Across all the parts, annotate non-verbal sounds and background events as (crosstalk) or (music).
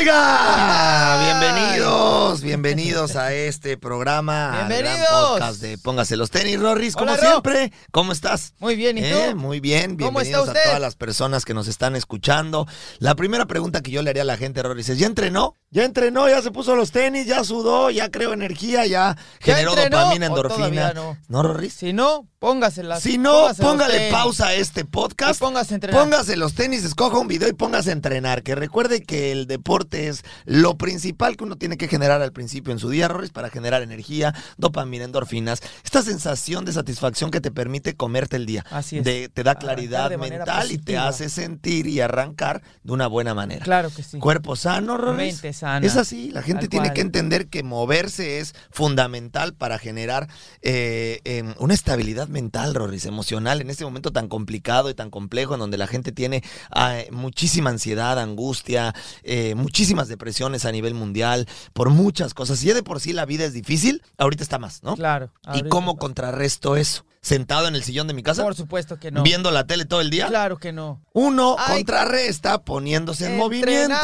Oiga, bienvenidos, bienvenidos a este programa, al gran Bienvenidos. podcast de Póngase los tenis, Rorris, como Hola, Ro. siempre. ¿Cómo estás? Muy bien, ¿y tú? Eh, Muy bien, ¿Cómo está bienvenidos a todas las personas que nos están escuchando. La primera pregunta que yo le haría a la gente, Rorris, es, ¿ya entrenó? ¿Ya entrenó? ¿Ya se puso los tenis? ¿Ya sudó? ¿Ya creó energía? ¿Ya generó entrenó dopamina, endorfina? no? ¿No, Rorris? Si no, póngaselas. Si no, póngale pausa a este podcast. Y póngase a entrenar. Póngase los tenis, escoja un video y póngase a entrenar. Que recuerde que el deporte es lo principal que uno tiene que generar al principio en su día, Rorris, para generar energía, dopamina, endorfinas. Esta sensación de satisfacción que te permite comerte el día. Así es. De- te da claridad mental y te hace sentir y arrancar de una buena manera. Claro que sí. Cuerpo sano, Rorris. Mente sana. Es así, la gente tiene cual. que entender que moverse es fundamental para generar eh, em, una estabilidad mental, Rorris, emocional, en este momento tan complicado y tan complejo, en donde la gente tiene ah, muchísima ansiedad, angustia, eh, muchísimas depresiones a nivel mundial, por muchas cosas. Si ya de por sí la vida es difícil, ahorita está más, ¿no? Claro. ¿Y cómo contrarresto eso? ¿Sentado en el sillón de mi casa? Por supuesto que no. ¿Viendo la tele todo el día? Claro que no. Uno Hay contrarresta poniéndose en movimiento.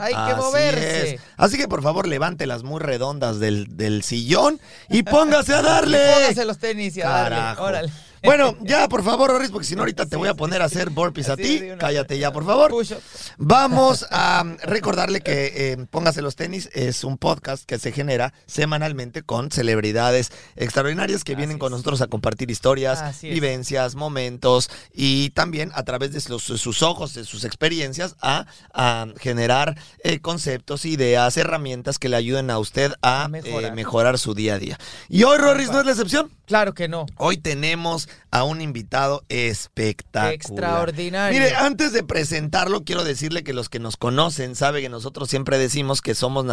hay que Así moverse. es. Así que por favor levante las muy redondas del, del sillón y póngase a (laughs) darle. Póngase los tenis y a darle. Órale. Bueno, ya por favor, Oris, porque si no ahorita te voy a poner a hacer burpees a ti. Cállate ya, por favor. Vamos a um, recordarle que eh, Póngase los tenis es un podcast que se genera semanalmente con celebridades extraordinarias que Así vienen con es. nosotros a compartir historias, vivencias, momentos y también a través de los- sus ojos, de sus experiencias, a, a generar eh, conceptos, ideas, herramientas que le ayuden a usted a, A mejorar. eh, mejorar su día a día. Y hoy, Rorris, no es la excepción. Claro que no. Hoy tenemos a un invitado espectacular. Extraordinario. Mire, antes de presentarlo, quiero decirle que los que nos conocen saben que nosotros siempre decimos que somos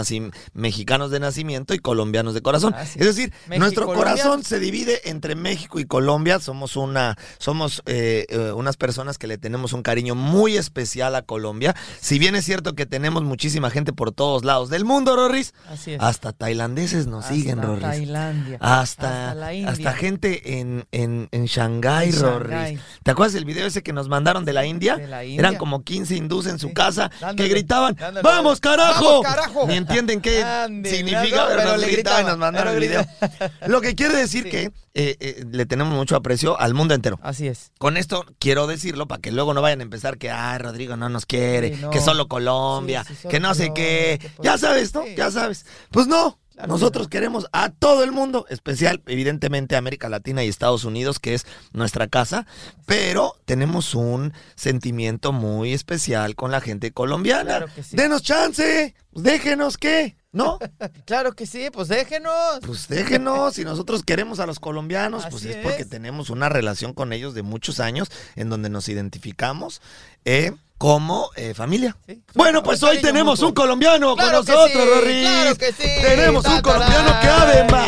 mexicanos de nacimiento y colombianos de corazón. Es es. decir, México nuestro Colombia. corazón se divide entre México y Colombia. Somos una, somos eh, eh, unas personas que le tenemos un cariño muy especial a Colombia. Si bien es cierto que tenemos muchísima gente por todos lados del mundo, Rorris, Así es. hasta tailandeses nos Hasta siguen, Rorris. Tailandia. Hasta, Hasta la India. hasta gente en, en, en Shanghái, Rorris. ¿Te acuerdas del video ese que nos mandaron de la India? de la India. Eran como 15 hindús en su Sí, casa que gritaban, dándole. ¡Vamos, carajo! ¡Vamos, carajo! Ni entienden qué Ande, significa, no, pero, pero nos le gritaban y nos mandaron el video. (laughs) Lo que quiere decir Sí. que eh, eh, le tenemos mucho aprecio al mundo entero. Así es. Con esto quiero decirlo para que luego no vayan a empezar que, ay, Rodrigo no nos quiere, Sí, no. que solo Colombia, solo que no sé qué. Ya sabes, ¿no? Ya sabes. Pues no. Claro Nosotros que queremos a todo el mundo, especial, evidentemente, América Latina y Estados Unidos, que es nuestra casa, pero tenemos un sentimiento muy especial con la gente colombiana. Claro que sí. Denos chance, pues déjenos qué, ¿no? (laughs) Claro que sí, pues déjenos. Pues déjenos, si nosotros queremos a los colombianos, pues Así es porque es. tenemos una relación con ellos de muchos años en donde nos identificamos eh, como eh, familia. Sí, Bueno, pues hoy tenemos mutuo. un colombiano Claro con nosotros, sí, claro que sí. Tenemos un Ta, colombiano que además,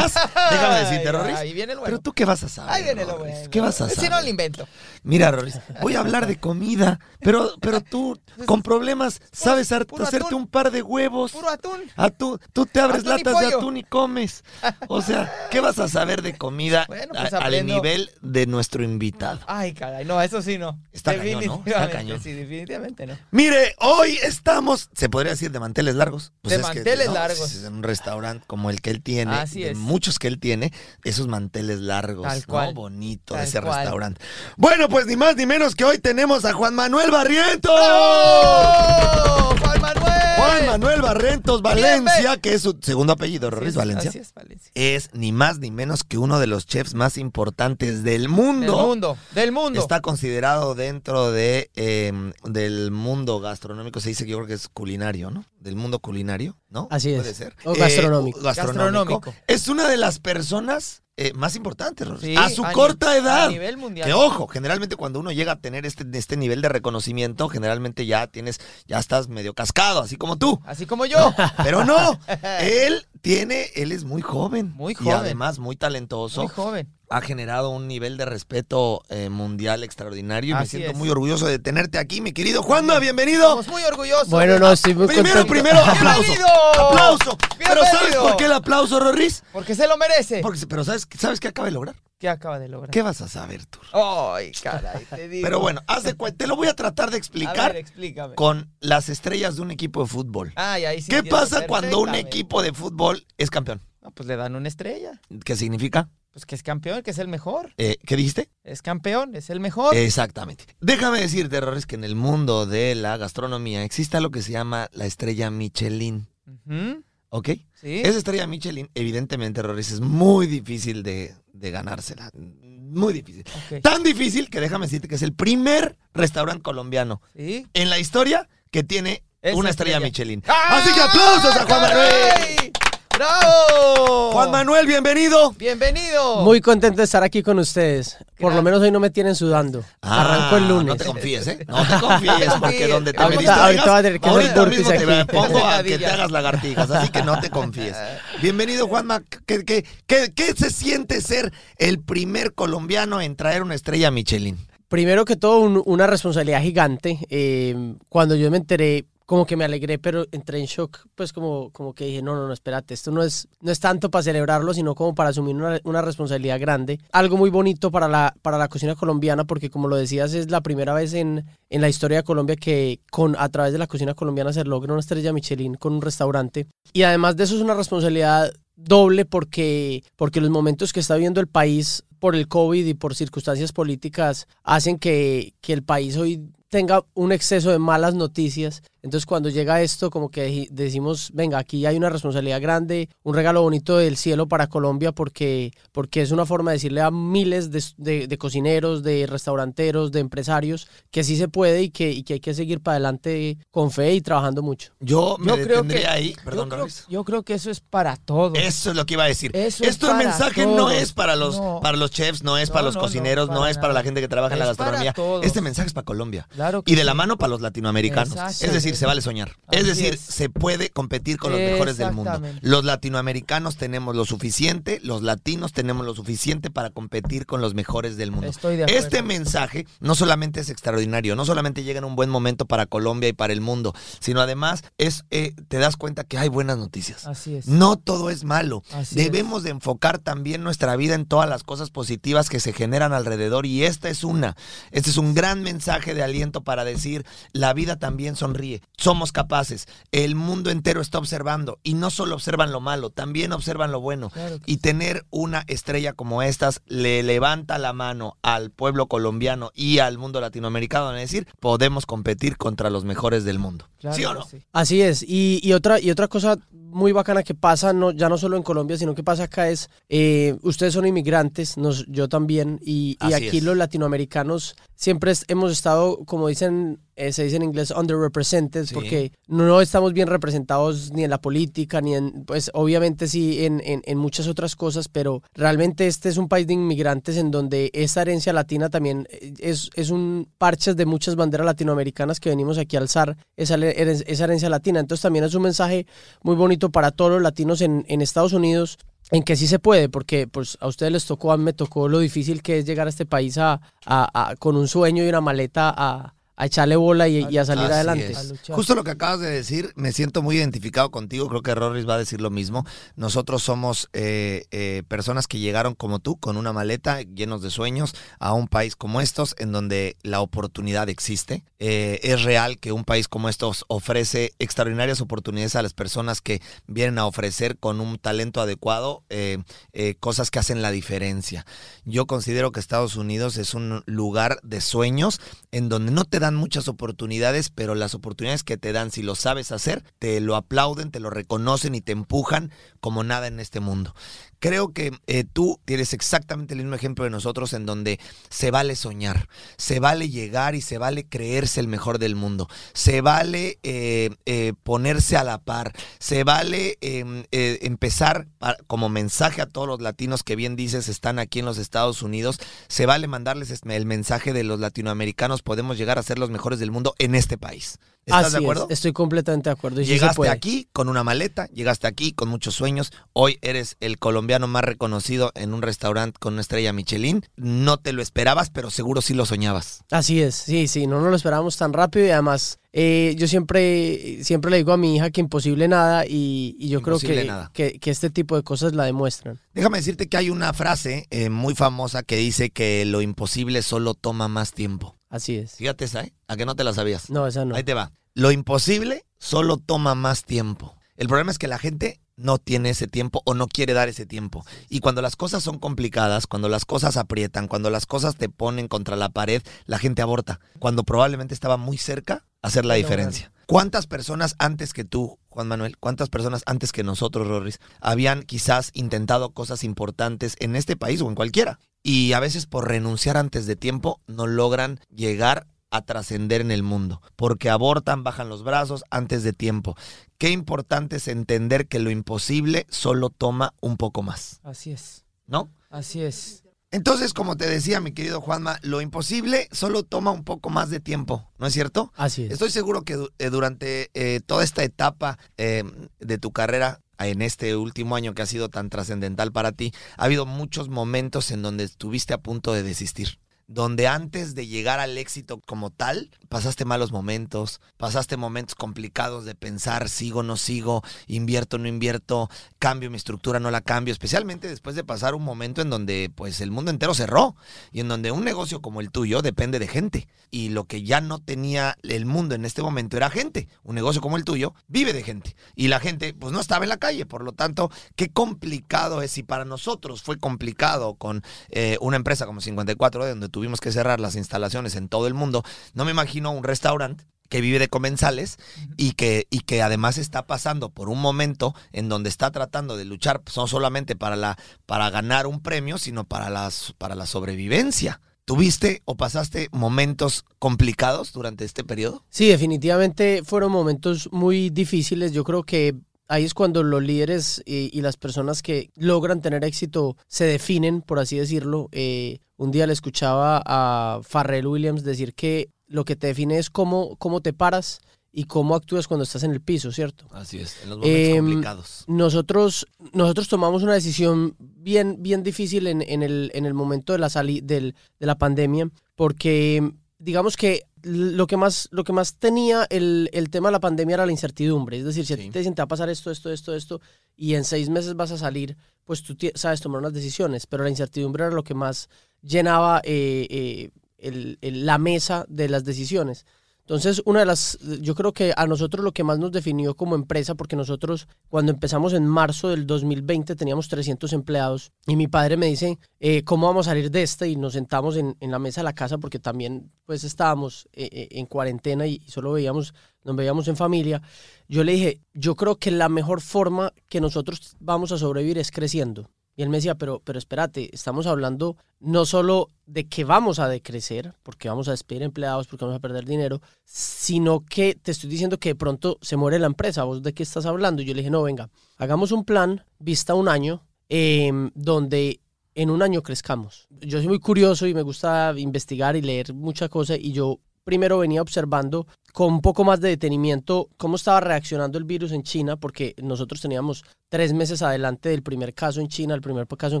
(laughs) déjame decirte, Rorris, Ahí viene el bueno. pero tú qué vas a saber. Ahí viene lo bueno. ¿Qué vas a Si no, saber? lo invento. Mira, Rorris, voy a hablar de comida, pero, pero tú (laughs) con problemas sabes puro hacerte atún. un par de huevos. Puro atún. Atún, tú te abres Atún latas de atún y comes. O sea, ¿qué vas a saber de comida Bueno, pues a- al nivel de nuestro invitado? Ay, caray, no, eso sí no. Está cañón, ¿no? Está cañón. Sí, definitivamente no. Mire, hoy estamos, se podría decir, de manteles largos. De es que, manteles largos. es en un restaurante como el que él tiene, Así de es. muchos que él tiene, esos manteles largos, Tal ¿no? cual. Bonito Tal ese cual. restaurante. Bueno, pues ni más ni menos que hoy tenemos a Juan Manuel Barrientos. ¡Oh! ¡Juan Manuel! Juan Manuel Barrientos Valencia, que es su segundo apellido, Rorris Valencia. Así es, Valencia. es ni más ni menos que uno de los chefs más importantes del Del mundo. mundo, del mundo. Está considerado dentro de eh, del mundo gastronómico, se dice que yo creo que es culinario, ¿no? Del mundo culinario, ¿no? Así es. Puede ser. O gastronómico. Eh, gastronómico. Gastronómico. Es una de las personas eh, más importantes, Rorris. Sí, a su corta edad. A nivel mundial. Que ojo, generalmente cuando uno llega a tener este, este nivel de reconocimiento, generalmente ya tienes, ya estás medio cascado, así como tú. Así como yo. Pero no, (laughs) él tiene, él es muy joven. Muy Y joven. además muy talentoso. Muy joven. Ha generado un nivel de respeto eh, mundial extraordinario y me Así siento es. muy orgulloso de tenerte aquí, mi querido Juanma, bienvenido. Estamos muy orgullosos. Bueno, no, estoy muy Primero, contento. primero, (laughs) aplauso. ¡Bienvenido! Aplauso. Pero ¿sabes por qué el aplauso, Rorris? Porque se lo merece. Porque, pero ¿sabes, ¿sabes qué acaba de lograr? ¿Qué acaba de lograr? ¿Qué vas a saber tú? Ay, caray, te digo. Pero bueno, haz de te lo voy a tratar de A explicar ver, explícame. con las estrellas de un equipo de fútbol. Ay, ahí sí ¿Qué pasa cuando un equipo de fútbol es campeón? No, pues le dan una estrella. ¿Qué significa? Pues que es campeón, que es el mejor. Eh, ¿Qué dijiste? Es campeón, es el mejor. Exactamente. Déjame decirte, errores, que en el mundo de la gastronomía existe lo que se llama la estrella Michelin. Ujú, ¿Ok? Sí. Esa estrella Michelin, evidentemente, errores, es muy difícil de, de ganársela. Muy difícil. Tan difícil que déjame decirte que es el primer restaurante colombiano Sí. en la historia que tiene una estrella, estrella. Michelin. ¡Ah! Así que aplausos a Juan Manuel. ¡Bravo! Juan Manuel, bienvenido. Bienvenido. Muy contento de estar aquí con ustedes. Por lo menos hoy no me tienen sudando. Arranco el Ah, lunes. No te confíes, ¿eh? No te confíes, porque donde te Ahorita- distraigas, ahorita va a tener que hacer ahorita mismo te aquí. pongo a que te hagas lagartijas, así que no te confíes. Bienvenido, Juanma. ¿Qué, qué, qué, qué se siente ser el primer colombiano en traer una estrella Michelin? Primero que todo, un- una responsabilidad gigante. Eh, cuando yo me enteré, como que me alegré, pero entré en shock, pues como, como que dije, no, no, no, espérate, esto no es, no es tanto para celebrarlo, sino como para asumir una, una responsabilidad grande. Algo muy bonito para la, para la cocina colombiana, porque como lo decías, es la primera vez en, en la historia de Colombia que con, a través de la cocina colombiana se logra una estrella Michelin con un restaurante. Y además de eso es una responsabilidad doble porque, porque los momentos que está viviendo el país por el COVID y por circunstancias políticas hacen que, que el país hoy tenga un exceso de malas noticias. Entonces cuando llega esto, como que decimos, venga, aquí hay una responsabilidad grande, un regalo bonito del cielo para Colombia porque, porque es una forma de decirle a miles de, de- de cocineros, de restauranteros, de empresarios, que sí se puede y que, y que hay que seguir para adelante con fe y trabajando mucho. Yo me Yo creo que ahí. yo Perdón, creo, Rorris. yo creo que eso es para todos. Eso es lo que iba a decir. Eso es Esto el mensaje no es para los, No. para los chefs, no es No, para los no, cocineros, no, es para la gente que trabaja en la gastronomía. Este mensaje es para Colombia. Claro Y de la mano para los latinoamericanos. Exacto. Es decir, se vale soñar. Es decir, es. se puede competir con los mejores del mundo. Los latinoamericanos tenemos lo suficiente, los latinos tenemos lo suficiente para competir con los mejores del mundo. Estoy de acuerdo. Este mensaje no solamente es extraordinario, no solamente llega en un buen momento para Colombia y para el mundo, sino además es eh, te das cuenta que hay buenas noticias. Así es. No todo es malo. Así Debemos de enfocar también nuestra vida en todas las cosas positivas que se generan alrededor y esta es una. Este es un gran mensaje de aliento para decir, la vida también sonríe. Somos capaces. El mundo entero está observando y no solo observan lo malo, también observan lo bueno. Claro Y tener una estrella como estas le levanta la mano al pueblo colombiano y al mundo latinoamericano, es decir, podemos competir contra los mejores del mundo. Claro ¿Sí o no? sí. Así es. Y, y otra, y otra cosa muy bacana que pasa, no, ya no solo en Colombia, sino que pasa acá es, eh, ustedes son inmigrantes, nos, yo también, y, y aquí es. los latinoamericanos siempre hemos estado, como dicen, eh, se dice en inglés, underrepresented, Sí. porque no estamos bien representados ni en la política, ni en, pues obviamente sí, en, en, en muchas otras cosas, pero realmente este es un país de inmigrantes en donde esta herencia latina también eh, es, es un parches de muchas banderas latinoamericanas que venimos aquí a alzar esa, esa herencia latina. Entonces también es un mensaje muy bonito para todos los latinos en, en Estados Unidos, en que sí se puede, porque pues a ustedes les tocó, a mí me tocó lo difícil que es llegar a este país a, a- a- con un sueño y una maleta a, a echarle bola y, y a salir Así adelante. A. Justo lo que acabas de decir, me siento muy identificado contigo, creo que Rorris va a decir lo mismo. Nosotros somos eh, eh, personas que llegaron como tú, con una maleta, llenos de sueños, a un país como estos, en donde la oportunidad existe. Eh, es real que un país como estos ofrece extraordinarias oportunidades a las personas que vienen a ofrecer con un talento adecuado eh, eh, cosas que hacen la diferencia. Yo considero que Estados Unidos es un lugar de sueños en donde no te muchas oportunidades, pero las oportunidades que te dan, si lo sabes hacer, te lo aplauden, te lo reconocen y te empujan como nada en este mundo. Creo que eh, tú tienes exactamente el mismo ejemplo de nosotros en donde se vale soñar, se vale llegar y se vale creerse el mejor del mundo, se vale eh, eh, ponerse a la par, se vale eh, eh, empezar como mensaje a todos los latinos que bien dices están aquí en los Estados Unidos, se vale mandarles este- el mensaje de los latinoamericanos, podemos llegar a ser los mejores del mundo en este país. ¿Estás Así de es, acuerdo? estoy completamente de acuerdo. y Llegaste aquí con una maleta, llegaste aquí con muchos sueños, hoy eres el colombiano colombiano más reconocido en un restaurante con una estrella Michelin. No te lo esperabas, pero seguro sí lo soñabas. Así es, sí, sí, no nos lo esperábamos tan rápido y además eh, yo siempre, siempre le digo a mi hija que imposible nada y, y yo Imposible creo que, nada. que, que este tipo de cosas la demuestran. Déjame decirte que hay una frase eh, muy famosa que dice que lo imposible solo toma más tiempo. Así es. Fíjate esa, ¿eh? ¿A que no te la sabías? No, esa no. Ahí te va. Lo imposible solo toma más tiempo. El problema es que la gente no tiene ese tiempo o no quiere dar ese tiempo. Y cuando las cosas son complicadas, cuando las cosas aprietan, cuando las cosas te ponen contra la pared, la gente aborta. Cuando probablemente estaba muy cerca hacer la diferencia. ¿Cuántas personas antes que tú, Juan Manuel, cuántas personas antes que nosotros, Rorris, habían quizás intentado cosas importantes en este país o en cualquiera? Y a veces por renunciar antes de tiempo no logran llegar a trascender en el mundo, porque abortan, bajan los brazos antes de tiempo. Qué importante es entender que lo imposible solo toma un poco más, Así es. ¿no? Así es. Entonces, como te decía, mi querido Juanma, lo imposible solo toma un poco más de tiempo, ¿no es cierto? Así es. Estoy seguro que eh, durante eh, toda esta etapa eh, de tu carrera, en este último año que ha sido tan trascendental para ti, ha habido muchos momentos en donde estuviste a punto de desistir. Donde antes de llegar al éxito como tal, pasaste malos momentos, pasaste momentos complicados de pensar, sigo, no sigo, invierto, no invierto, cambio mi estructura, no la cambio, especialmente después de pasar un momento en donde pues el mundo entero cerró y en donde un negocio como el tuyo depende de gente y lo que ya no tenía el mundo en este momento era gente. Un negocio como el tuyo vive de gente y la gente pues no estaba en la calle, por lo tanto, qué complicado es y para nosotros fue complicado con eh, una empresa como 54 donde tuvimos que cerrar las instalaciones en todo el mundo. No me imagino un restaurante que vive de comensales y que, y que además está pasando por un momento en donde está tratando de luchar no solamente para, la, para ganar un premio, sino para, las, para la sobrevivencia. ¿Tuviste o pasaste momentos complicados durante este periodo? Sí, definitivamente fueron momentos muy difíciles. Yo creo que ahí es cuando los líderes y, y las personas que logran tener éxito se definen, por así decirlo. Eh, un día le escuchaba a Farrell Williams decir que lo que te define es cómo, cómo te paras y cómo actúas cuando estás en el piso, ¿cierto? Así es, en los momentos Em, complicados. Nosotros, nosotros tomamos una decisión bien, bien difícil en, en el, en el momento de la, sali del, de la pandemia, porque digamos que lo que más, lo que más tenía el, el tema de la pandemia era la incertidumbre. Es decir, si a ti te dicen te va a pasar esto, esto, esto, esto, y en seis meses vas a salir, pues tú sabes tomar unas decisiones, pero la incertidumbre era lo que más llenaba eh, eh, el- el- la mesa de las decisiones. Entonces, una de las, yo creo que a nosotros lo que más nos definió como empresa, porque nosotros cuando empezamos en marzo del 2020 teníamos 300 empleados y mi padre me dice, eh, ¿cómo vamos a salir de esta? Y nos sentamos en, en la mesa de la casa porque también pues estábamos eh, eh, en cuarentena y solo veíamos, nos veíamos en familia. Yo le dije, yo creo que la mejor forma que nosotros vamos a sobrevivir es creciendo. Y él me decía, pero, pero espérate, estamos hablando no solo de que vamos a decrecer, porque vamos a despedir empleados, porque vamos a perder dinero, sino que te estoy diciendo que de pronto se muere la empresa. ¿Vos de qué estás hablando? Y yo le dije, no, venga, hagamos un plan, vista un año, em, donde en un año crezcamos. Yo soy muy curioso y me gusta investigar y leer muchas cosas y yo primero venía observando con un poco más de detenimiento cómo estaba reaccionando el virus en China, porque nosotros teníamos tres meses adelante del primer caso en China, el primer caso en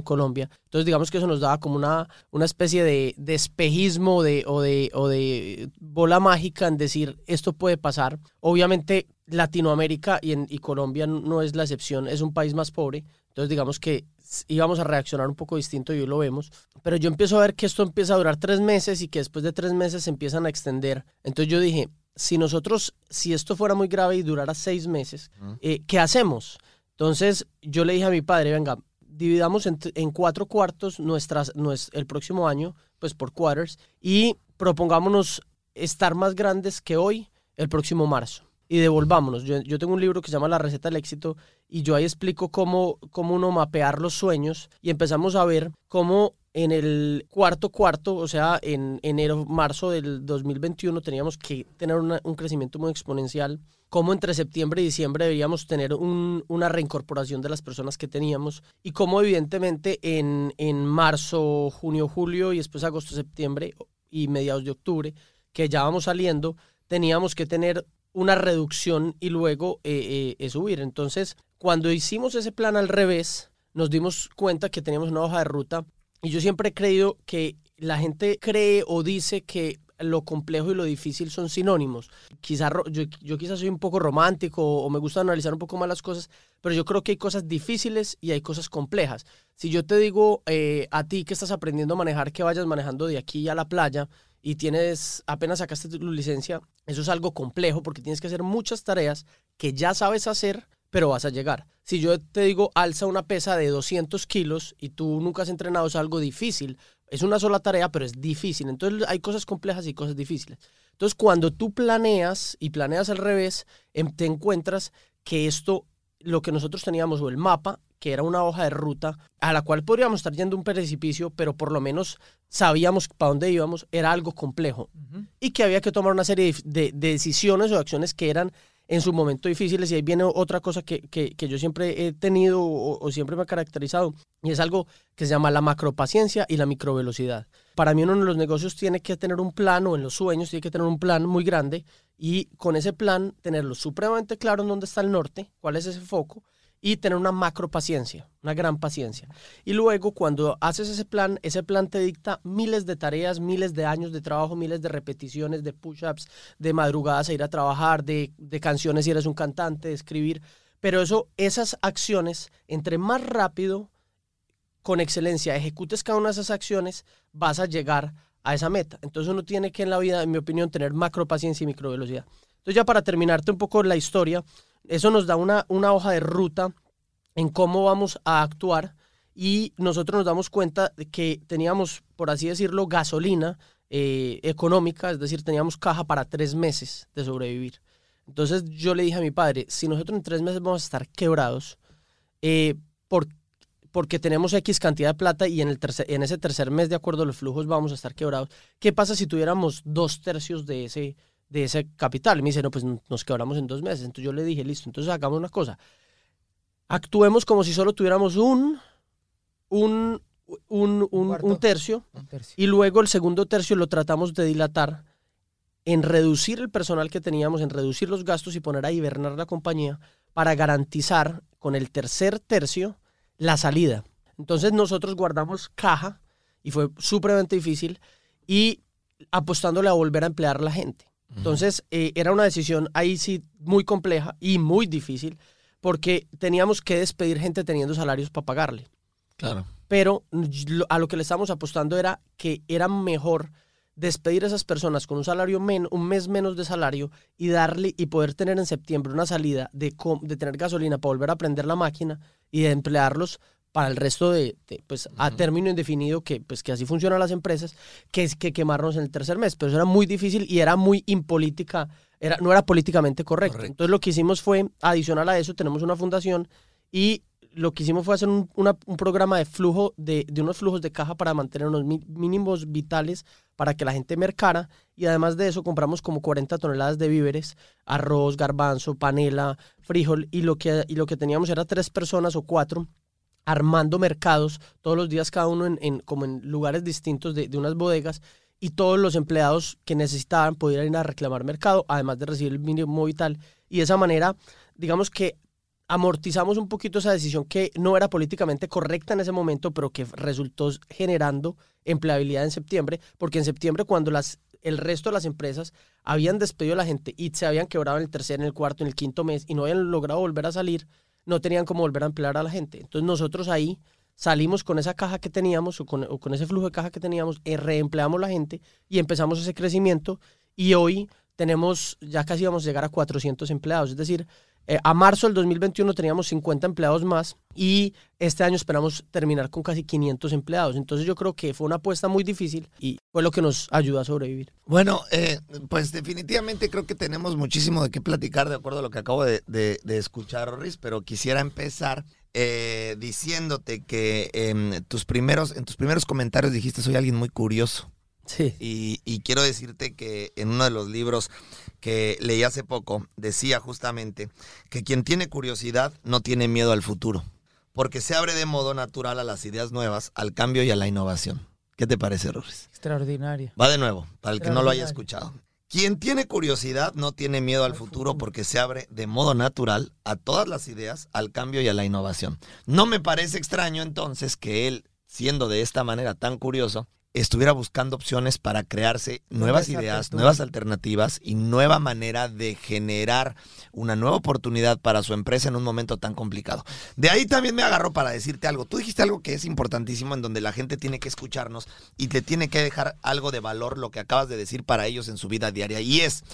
Colombia. Entonces digamos que eso nos daba como una, una especie de, de espejismo de, o, de, o de bola mágica en decir esto puede pasar. Obviamente Latinoamérica y, en, y Colombia no es la excepción, es un país más pobre. Entonces digamos que íbamos a reaccionar un poco distinto y hoy lo vemos. Pero yo empiezo a ver que esto empieza a durar tres meses y que después de tres meses se empiezan a extender. Entonces yo dije, si nosotros, si esto fuera muy grave y durara seis meses, eh, ¿qué hacemos? Entonces yo le dije a mi padre, venga, dividamos en, en cuatro cuartos nuestras, nues- el próximo año, pues por quarters, y propongámonos estar más grandes que hoy el próximo marzo. Y devolvámonos. Yo, yo tengo un libro que se llama La receta del éxito y yo ahí explico cómo, cómo uno mapear los sueños y empezamos a ver cómo en el cuarto cuarto, o sea, en enero, marzo del 2021 teníamos que tener un crecimiento muy exponencial, cómo entre septiembre y diciembre deberíamos tener un- una reincorporación de las personas que teníamos y cómo evidentemente en, en marzo, junio, julio y después agosto, septiembre y mediados de octubre, que ya vamos saliendo, teníamos que tener una reducción y luego eh, eh, subir. Entonces, cuando hicimos ese plan al revés, nos dimos cuenta que teníamos una hoja de ruta y yo siempre he creído que la gente cree o dice que lo complejo y lo difícil son sinónimos. Quizá yo, yo quizás soy un poco romántico o me gusta analizar un poco más las cosas, pero yo creo que hay cosas difíciles y hay cosas complejas. Si yo te digo eh, a ti que estás aprendiendo a manejar, que vayas manejando de aquí a la playa y tienes, apenas sacaste tu licencia, eso es algo complejo porque tienes que hacer muchas tareas que ya sabes hacer, pero vas a llegar. Si yo te digo alza una pesa de 200 kilos y tú nunca has entrenado, es algo difícil. Es una sola tarea, pero es difícil. Entonces hay cosas complejas y cosas difíciles. Entonces cuando tú planeas y planeas al revés, em- te encuentras que esto, lo que nosotros teníamos, o el mapa, que era una hoja de ruta a la cual podríamos estar yendo un precipicio, pero por lo menos sabíamos para dónde íbamos, era algo complejo y que había que tomar una serie de, de- de decisiones o acciones que eran en su momento difíciles y ahí viene otra cosa que, que- que yo siempre he tenido o, siempre me ha caracterizado y es algo que se llama la macropaciencia y la microvelocidad. Para mí uno en los negocios tiene que tener un plan o en los sueños tiene que tener un plan muy grande y con ese plan tenerlo supremamente claro en dónde está el norte, cuál es ese foco y tener una macro paciencia, una gran paciencia. Y luego cuando haces ese plan, ese plan te dicta miles de tareas, miles de años de trabajo, miles de repeticiones, de push-ups, de madrugadas a ir a trabajar, de, de canciones si eres un cantante, de escribir. Pero eso, esas acciones, entre más rápido, con excelencia, ejecutes cada una de esas acciones, vas a llegar a esa meta. Entonces uno tiene que en la vida, en mi opinión, tener macro paciencia y micro velocidad. Entonces ya para terminarte un poco la historia, eso nos da una, una hoja de ruta en cómo vamos a actuar y nosotros nos damos cuenta de que teníamos, por así decirlo, gasolina eh, económica, es decir, teníamos caja para tres meses de sobrevivir. Entonces yo le dije a mi padre, si nosotros en tres meses vamos a estar quebrados, eh, por, porque tenemos X cantidad de plata y en, el tercer, en ese tercer mes, de acuerdo a los flujos, vamos a estar quebrados, ¿qué pasa si tuviéramos dos tercios de ese, de ese capital? Y me dice, no, pues nos quebramos en dos meses. Entonces yo le dije, listo, entonces hagamos una cosa. Actuemos como si solo tuviéramos un, un, un, un, cuarto. un tercio Un tercio. y luego el segundo tercio lo tratamos de dilatar en reducir el personal que teníamos, en reducir los gastos y poner a hibernar la compañía para garantizar con el tercer tercio la salida. Entonces nosotros guardamos caja y fue supremamente difícil y apostándole a volver a emplear a la gente. Entonces eh, era una decisión ahí sí muy compleja y muy difícil porque teníamos que despedir gente teniendo salarios para pagarle Claro. pero a lo que le estábamos apostando era que era mejor despedir a esas personas con un salario men- un mes menos de salario y darle y poder tener en septiembre una salida de, de tener gasolina para volver a prender la máquina y de emplearlos para el resto de, de, pues a término indefinido que pues que así funcionan las empresas que es que quemarnos en el tercer mes pero eso era muy difícil y era muy impolítica era no era políticamente correcto. Correcto. entonces lo que hicimos fue adicional a eso tenemos una fundación y lo que hicimos fue hacer un, una- un programa de flujo, de, de unos flujos de caja para mantener unos mínimos vitales para que la gente mercara. Y además de eso, compramos como 40 toneladas de víveres, arroz, garbanzo, panela, frijol. Y lo que, y lo que teníamos era tres personas o cuatro armando mercados todos los días, cada uno en, como en lugares distintos de, unas bodegas. Y todos los empleados que necesitaban pudieran ir a reclamar mercado, además de recibir el mínimo vital. Y de esa manera, digamos que amortizamos un poquito esa decisión que no era políticamente correcta en ese momento, pero que resultó generando empleabilidad en septiembre, porque en septiembre cuando las, el resto de las empresas habían despedido a la gente y se habían quebrado en el tercer, en el cuarto, en el quinto mes y no habían logrado volver a salir, no tenían cómo volver a emplear a la gente. Entonces nosotros ahí salimos con esa caja que teníamos o con, con ese flujo de caja que teníamos, eh, reempleamos la gente y empezamos ese crecimiento y hoy tenemos, ya casi vamos a llegar a 400 empleados, es decir, eh, a marzo del 2021 teníamos 50 empleados más y este año esperamos terminar con casi 500 empleados. Entonces yo creo que fue una apuesta muy difícil y fue lo que nos ayudó a sobrevivir. Bueno, eh, pues definitivamente creo que tenemos muchísimo de qué platicar de acuerdo a lo que acabo de, escuchar, Riz, pero quisiera empezar eh, diciéndote que en tus, primeros, en tus primeros comentarios dijiste soy alguien muy curioso. Sí. Y, y quiero decirte que en uno de los libros que leí hace poco decía justamente que quien tiene curiosidad no tiene miedo al futuro, porque se abre de modo natural a las ideas nuevas, al cambio y a la innovación. ¿Qué te parece, Ruris? Extraordinario. Va de nuevo, para el que no lo haya escuchado. Quien tiene curiosidad no tiene miedo al futuro porque se abre de modo natural a todas las ideas, al cambio y a la innovación. No me parece extraño entonces que él, siendo de esta manera tan curioso, estuviera buscando opciones para crearse nuevas ideas, nuevas alternativas y nueva manera de generar una nueva oportunidad para su empresa en un momento tan complicado. De ahí también me agarro para decirte algo. Tú dijiste algo que es importantísimo en donde la gente tiene que escucharnos y te tiene que dejar algo de valor lo que acabas de decir para ellos en su vida diaria y es,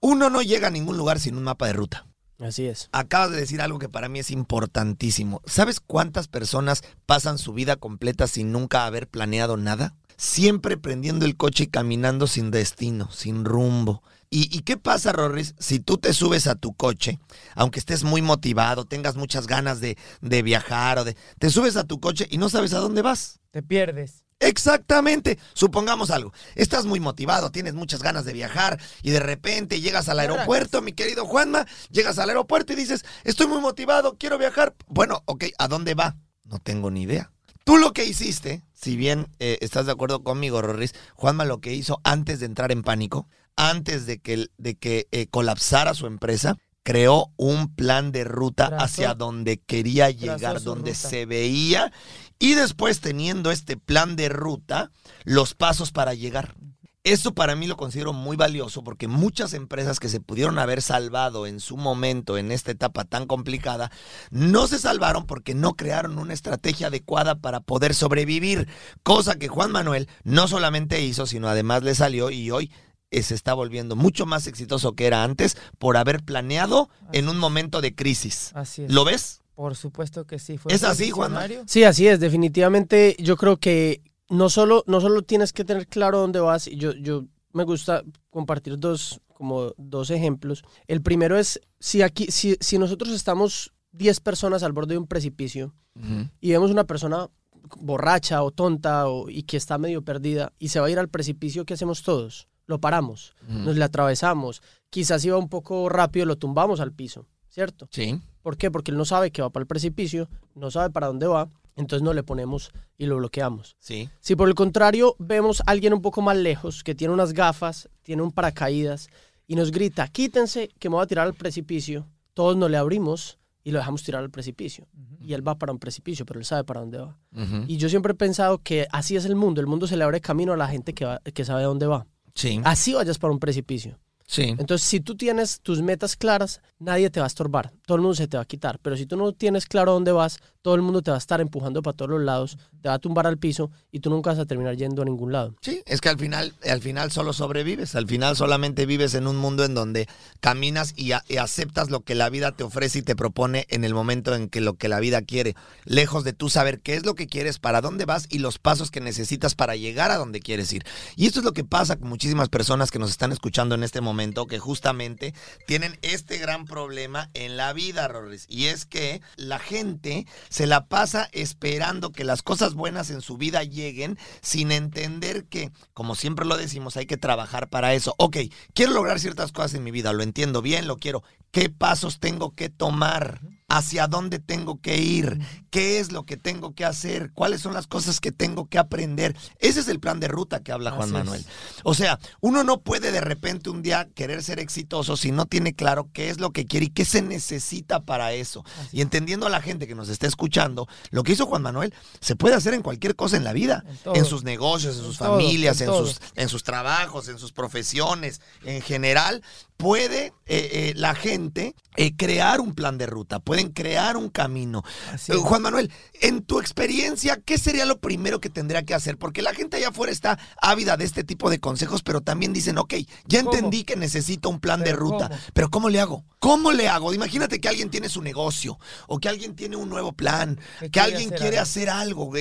uno no llega a ningún lugar sin un mapa de ruta. Así es. Acabas de decir algo que para mí es importantísimo. ¿Sabes cuántas personas pasan su vida completa sin nunca haber planeado nada? Siempre prendiendo el coche y caminando sin destino, sin rumbo. ¿Y, y qué pasa, Rorris, si tú te subes a tu coche, aunque estés muy motivado, tengas muchas ganas de, de viajar o de... Te subes a tu coche y no sabes a dónde vas? Te pierdes. Exactamente. Supongamos algo. Estás muy motivado, tienes muchas ganas de viajar y de repente llegas al aeropuerto, mi querido Juanma, llegas al aeropuerto y dices, estoy muy motivado, quiero viajar. Bueno, ok, ¿a dónde va? No tengo ni idea. Tú lo que hiciste, si bien eh, estás de acuerdo conmigo, Rorris, Juanma lo que hizo antes de entrar en pánico, antes de que, de que eh, colapsara su empresa, creó un plan de ruta hacia donde quería llegar, donde ruta. se veía y después teniendo este plan de ruta, los pasos para llegar. Eso para mí lo considero muy valioso porque muchas empresas que se pudieron haber salvado en su momento en esta etapa tan complicada, no se salvaron porque no crearon una estrategia adecuada para poder sobrevivir, cosa que Juan Manuel no solamente hizo, sino además le salió y hoy se está volviendo mucho más exitoso que era antes por haber planeado en un momento de crisis. Así es. ¿Lo ves? Por supuesto que sí. Fue ¿Es así, visionario. Sí, así es. Definitivamente yo creo que no solo, no solo tienes que tener claro dónde vas. y Yo, yo me gusta compartir dos, como dos ejemplos. El primero es, si, aquí, si, si nosotros estamos 10 personas al borde de un precipicio y vemos una persona borracha o tonta o, y que está medio perdida y se va a ir al precipicio, ¿qué hacemos todos? Lo paramos, nos le atravesamos. Quizás iba un poco rápido, lo tumbamos al piso, ¿cierto? Sí. ¿Por qué? Porque él no sabe que va para el precipicio, no sabe para dónde va, entonces no le ponemos y lo bloqueamos. Sí. Si por el contrario vemos a alguien un poco más lejos, que tiene unas gafas, tiene un paracaídas y nos grita, quítense que me voy a tirar al precipicio, todos nos le abrimos y lo dejamos tirar al precipicio. Y él va para un precipicio, pero él sabe para dónde va. Y yo siempre he pensado que así es el mundo, el mundo se le abre camino a la gente que, va- que sabe dónde va. Sí. Así vayas para un precipicio. Sí. Entonces, si tú tienes tus metas claras, nadie te va a estorbar, todo el mundo se te va a quitar. Pero si tú no tienes claro dónde vas, todo el mundo te va a estar empujando para todos los lados, te va a tumbar al piso y tú nunca vas a terminar yendo a ningún lado. Sí, es que al final, al final solo sobrevives, al final solamente vives en un mundo en donde caminas y, aceptas lo que la vida te ofrece y te propone en el momento en que lo que la vida quiere, lejos de tú saber qué es lo que quieres, para dónde vas y los pasos que necesitas para llegar a donde quieres ir. Y esto es lo que pasa con muchísimas personas que nos están escuchando en este momento, que justamente tienen este gran problema en la vida, Rorris, y es que la gente la pasa esperando que las cosas buenas en su vida lleguen sin entender que, como siempre lo decimos, hay que trabajar para eso. Ok, quiero lograr ciertas cosas en mi vida, lo entiendo bien, lo quiero. ¿Qué pasos tengo que tomar? ¿Hacia dónde tengo que ir? ¿Qué es lo que tengo que hacer? ¿Cuáles son las cosas que tengo que aprender? Ese es el plan de ruta que habla Juan Así es. Manuel. O sea, uno no puede de repente un día querer ser exitoso si no tiene claro qué es lo que quiere y qué se necesita para eso. Y entendiendo a la gente que nos está escuchando, lo que hizo Juan Manuel se puede hacer en cualquier cosa en la vida, En sus negocios, en sus En todo, familias, en sus, en sus trabajos, en sus profesiones, en general. Puede eh, eh, la gente eh, crear un plan de ruta, pueden crear un camino. Juan Manuel, en tu experiencia, ¿qué sería lo primero que tendría que hacer? Porque la gente allá afuera está ávida de este tipo de consejos, pero también dicen, ok, ya ¿Cómo? entendí que necesito un plan de ruta, ¿cómo? pero ¿cómo le hago? ¿Cómo le hago? Imagínate que alguien tiene su negocio o que alguien tiene un nuevo plan, Que alguien hacer quiere algo. hacer algo,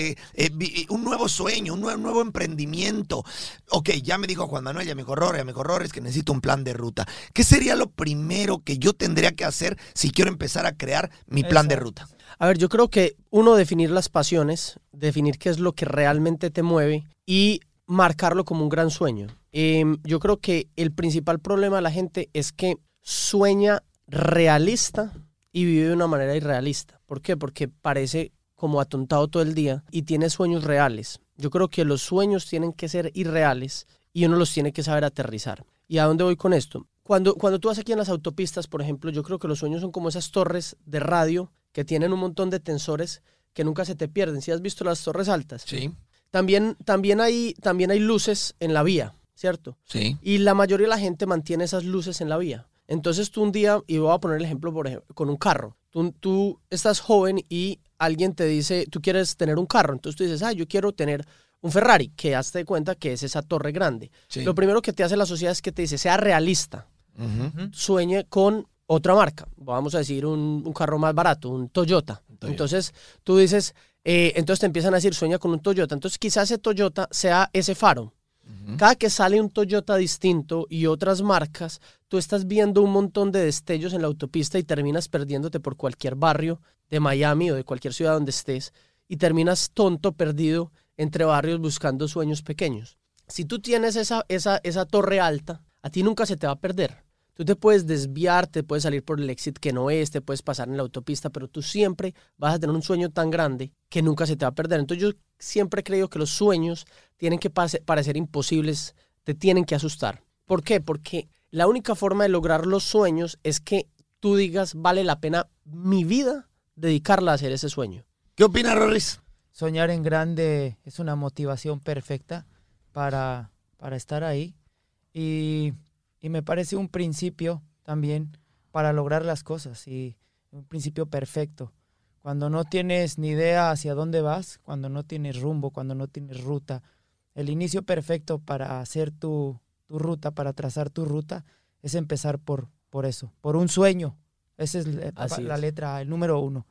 un nuevo sueño, un nuevo, nuevo emprendimiento. Ok, ya me dijo Juan Manuel, ya me dijo ya me dijo es que necesito un plan de ruta. ¿Qué sería lo primero que yo tendría que hacer si quiero empezar a crear mi plan de ruta? A ver, yo creo que uno, definir las pasiones, definir qué es lo que realmente te mueve y marcarlo como un gran sueño. Em, yo creo que el principal problema de la gente es que sueña realista y vive de una manera irrealista. ¿Por qué? Porque parece como atontado todo el día y tiene sueños reales. Yo creo que los sueños tienen que ser irreales y uno los tiene que saber aterrizar. ¿Y a dónde voy con esto? Cuando, cuando tú vas aquí en las autopistas, por ejemplo, yo creo que los sueños son como esas torres de radio que tienen un montón de tensores que nunca se te pierden. ¿Sí has visto las torres altas? Sí, También, también, hay, también hay luces en la vía, ¿cierto? sí. Y la mayoría de la gente mantiene esas luces en la vía. Entonces tú un día, y voy a poner el ejemplo por ejemplo, con un carro, tú, tú estás joven y alguien te dice, tú quieres tener un carro, entonces tú dices, ah, yo quiero tener un Ferrari, que hazte cuenta que es esa torre grande. sí. Lo primero que te hace la sociedad es que te dice, sea realista, Ujú. sueñe con otra marca, vamos a decir un, un carro más barato, un Toyota. Toyota. Entonces tú dices, eh, entonces te empiezan a decir, sueña con un Toyota. Entonces quizás ese Toyota sea ese faro. Cada que sale un Toyota distinto y otras marcas, tú estás viendo un montón de destellos en la autopista y terminas perdiéndote por cualquier barrio de Miami o de cualquier ciudad donde estés y terminas tonto, perdido entre barrios buscando sueños pequeños. Si tú tienes esa, esa, esa torre alta, a ti nunca se te va a perder. Tú te puedes desviar, te puedes salir por el exit que no es, te puedes pasar en la autopista, pero tú siempre vas a tener un sueño tan grande que nunca se te va a perder. Entonces yo siempre creo que los sueños tienen que parecer imposibles, te tienen que asustar. ¿Por qué? Porque la única forma de lograr los sueños es que tú digas, vale la pena mi vida dedicarla a hacer ese sueño. ¿Qué opina Rorris? Soñar en grande es una motivación perfecta para, para estar ahí. Y, y me parece un principio también para lograr las cosas. Y un principio perfecto. Cuando no tienes ni idea hacia dónde vas, cuando no tienes rumbo, cuando no tienes ruta, el inicio perfecto para hacer tu, tu ruta, para trazar tu ruta, es empezar por, por eso, por un sueño. Esa es la, Así la es. letra el número uno.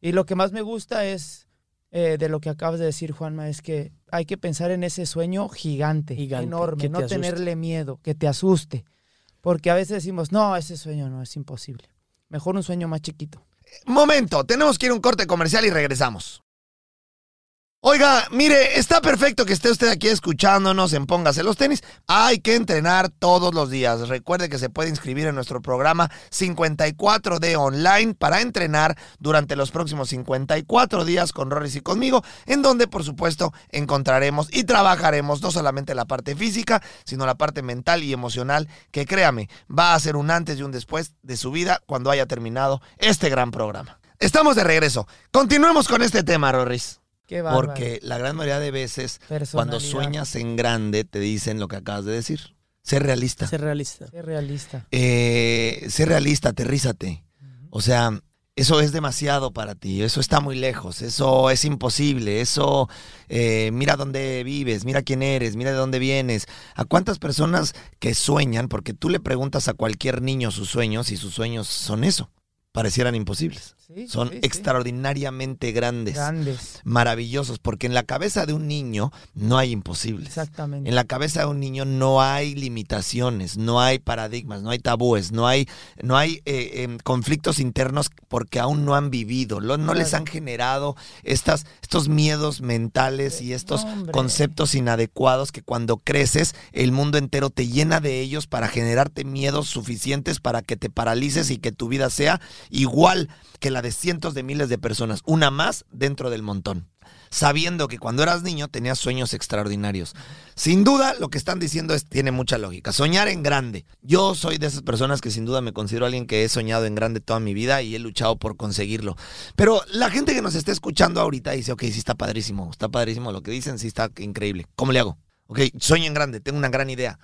Y lo que más me gusta es eh, de lo que acabas de decir, Juanma, es que hay que pensar en ese sueño gigante, Gigante, enorme, que te no asuste. tenerle miedo, que te asuste. Porque a veces decimos, no, ese sueño no es imposible. Mejor un sueño más chiquito. Momento, tenemos que ir a un corte comercial y regresamos. Oiga, mire, está perfecto que esté usted aquí escuchándonos en Póngase los tenis. Hay que entrenar todos los días. Recuerde que se puede inscribir en nuestro programa 54D online para entrenar durante los próximos 54 días con Rorris y conmigo, en donde por supuesto encontraremos y trabajaremos no solamente la parte física, sino la parte mental y emocional, que créame, va a ser un antes y un después de su vida cuando haya terminado este gran programa. Estamos de regreso. Continuemos con este tema, Rorris. Qué. Porque la gran mayoría de veces, cuando sueñas en grande, te dicen lo que acabas de decir. Sé realista. Ser realista. Sé realista. Eh, sé realista, aterrízate. O sea, eso es demasiado para ti, eso está muy lejos, eso es imposible, eso, eh, mira dónde vives, mira quién eres, mira de dónde vienes. ¿A cuántas personas que sueñan, porque tú le preguntas a cualquier niño sus sueños y sus sueños son eso, parecieran imposibles? Sí, Son sí, sí. extraordinariamente grandes, Grandes. maravillosos, porque en la cabeza de un niño no hay imposibles. Exactamente. En la cabeza de un niño no hay limitaciones, no hay paradigmas, no hay tabúes, no hay, no hay eh, em, conflictos internos porque aún no han vivido, lo- no les han generado estas, estos miedos mentales y estos hombre. conceptos inadecuados que cuando creces el mundo entero te llena de ellos para generarte miedos suficientes para que te paralices y que tu vida sea igual que la de cientos de miles de personas, una más dentro del montón sabiendo que cuando eras niño tenías sueños extraordinarios. Sin duda, lo que están diciendo es, tiene mucha lógica. Soñar en grande. Yo soy de esas personas que sin duda me considero alguien que he soñado en grande toda mi vida y he luchado por conseguirlo. Pero la gente que nos está escuchando ahorita dice, ok, sí está padrísimo, está padrísimo lo que dicen, sí está increíble. ¿Cómo le hago? Ok, sueño en grande, tengo una gran idea.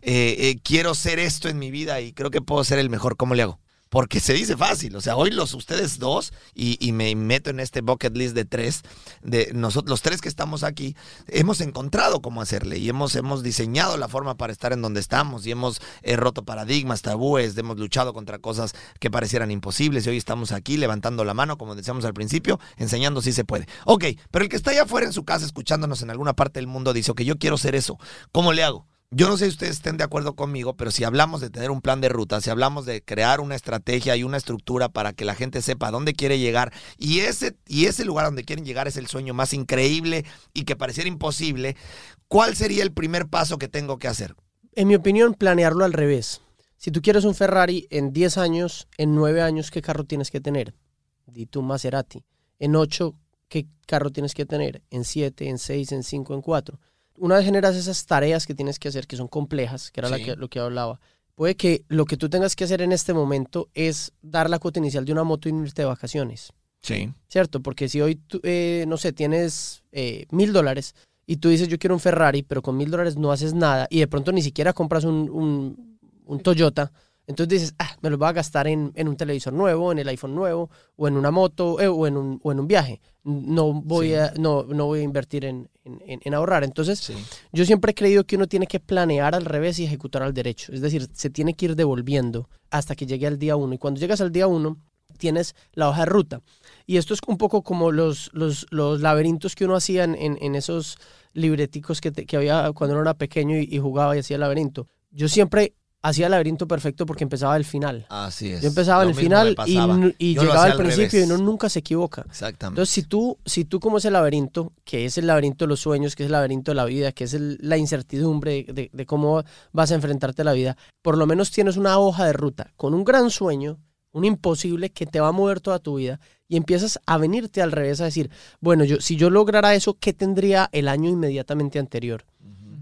Eh, eh, quiero ser esto en mi vida y creo que puedo ser el mejor. ¿Cómo le hago? Porque se dice fácil. O sea, hoy los ustedes dos, y, y me meto en este bucket list de tres, de nosotros, los tres que estamos aquí, hemos encontrado cómo hacerle y hemos, hemos diseñado la forma para estar en donde estamos y hemos eh, roto paradigmas, tabúes, hemos luchado contra cosas que parecieran imposibles y hoy estamos aquí levantando la mano, como decíamos al principio, enseñando si se puede. Ok, pero el que está allá afuera en su casa escuchándonos en alguna parte del mundo dice, ok, yo quiero ser eso. ¿Cómo le hago? Yo no sé si ustedes estén de acuerdo conmigo, pero si hablamos de tener un plan de ruta, si hablamos de crear una estrategia y una estructura para que la gente sepa dónde quiere llegar y ese, y ese lugar donde quieren llegar es el sueño más increíble y que pareciera imposible, ¿cuál sería el primer paso que tengo que hacer? En mi opinión, planearlo al revés. Si tú quieres un Ferrari en 10 años, en 9 años, ¿qué carro tienes que tener? Di Maserati. En 8, ¿qué carro tienes que tener? En 7, en 6, en 5, en 4. Una vez generas esas tareas que tienes que hacer, que son complejas, que era la Sí. que, lo que hablaba, puede que lo que tú tengas que hacer en este momento es dar la cuota inicial de una moto y no irte de vacaciones. Sí. ¿cierto? Porque si hoy, tú, eh, no sé, tienes eh, mil dólares y tú dices yo quiero un Ferrari, pero con mil dólares no haces nada y de pronto ni siquiera compras un, un- un Toyota, entonces dices, ah, me lo voy a gastar en, en un televisor nuevo, en el iPhone nuevo, o en una moto, eh, o, en un, o en un viaje. No voy, Sí. a, no, no voy a invertir en, en- en- ahorrar. Entonces, Sí. yo siempre he creído que uno tiene que planear al revés y ejecutar al derecho. Es decir, se tiene que ir devolviendo hasta que llegue al día uno. Y cuando llegas al día uno, tienes la hoja de ruta. Y esto es un poco como los, los, los laberintos que uno hacía en, esos libreticos que, te- que había cuando uno era pequeño y, y jugaba y hacía el laberinto. Yo siempre hacía el laberinto perfecto porque empezaba del final. Así es. Yo empezaba en el final y, llegaba al principio y uno nunca se equivoca. Exactamente. Entonces, si tú, si tú como ese laberinto, que es el laberinto de los sueños, que es el laberinto de la vida, que es el- la incertidumbre de, de cómo vas a enfrentarte a la vida, por lo menos tienes una hoja de ruta con un gran sueño, un imposible que te va a mover toda tu vida y empiezas a venirte al revés a decir, bueno, yo, si yo lograra eso, ¿qué tendría el año inmediatamente anterior?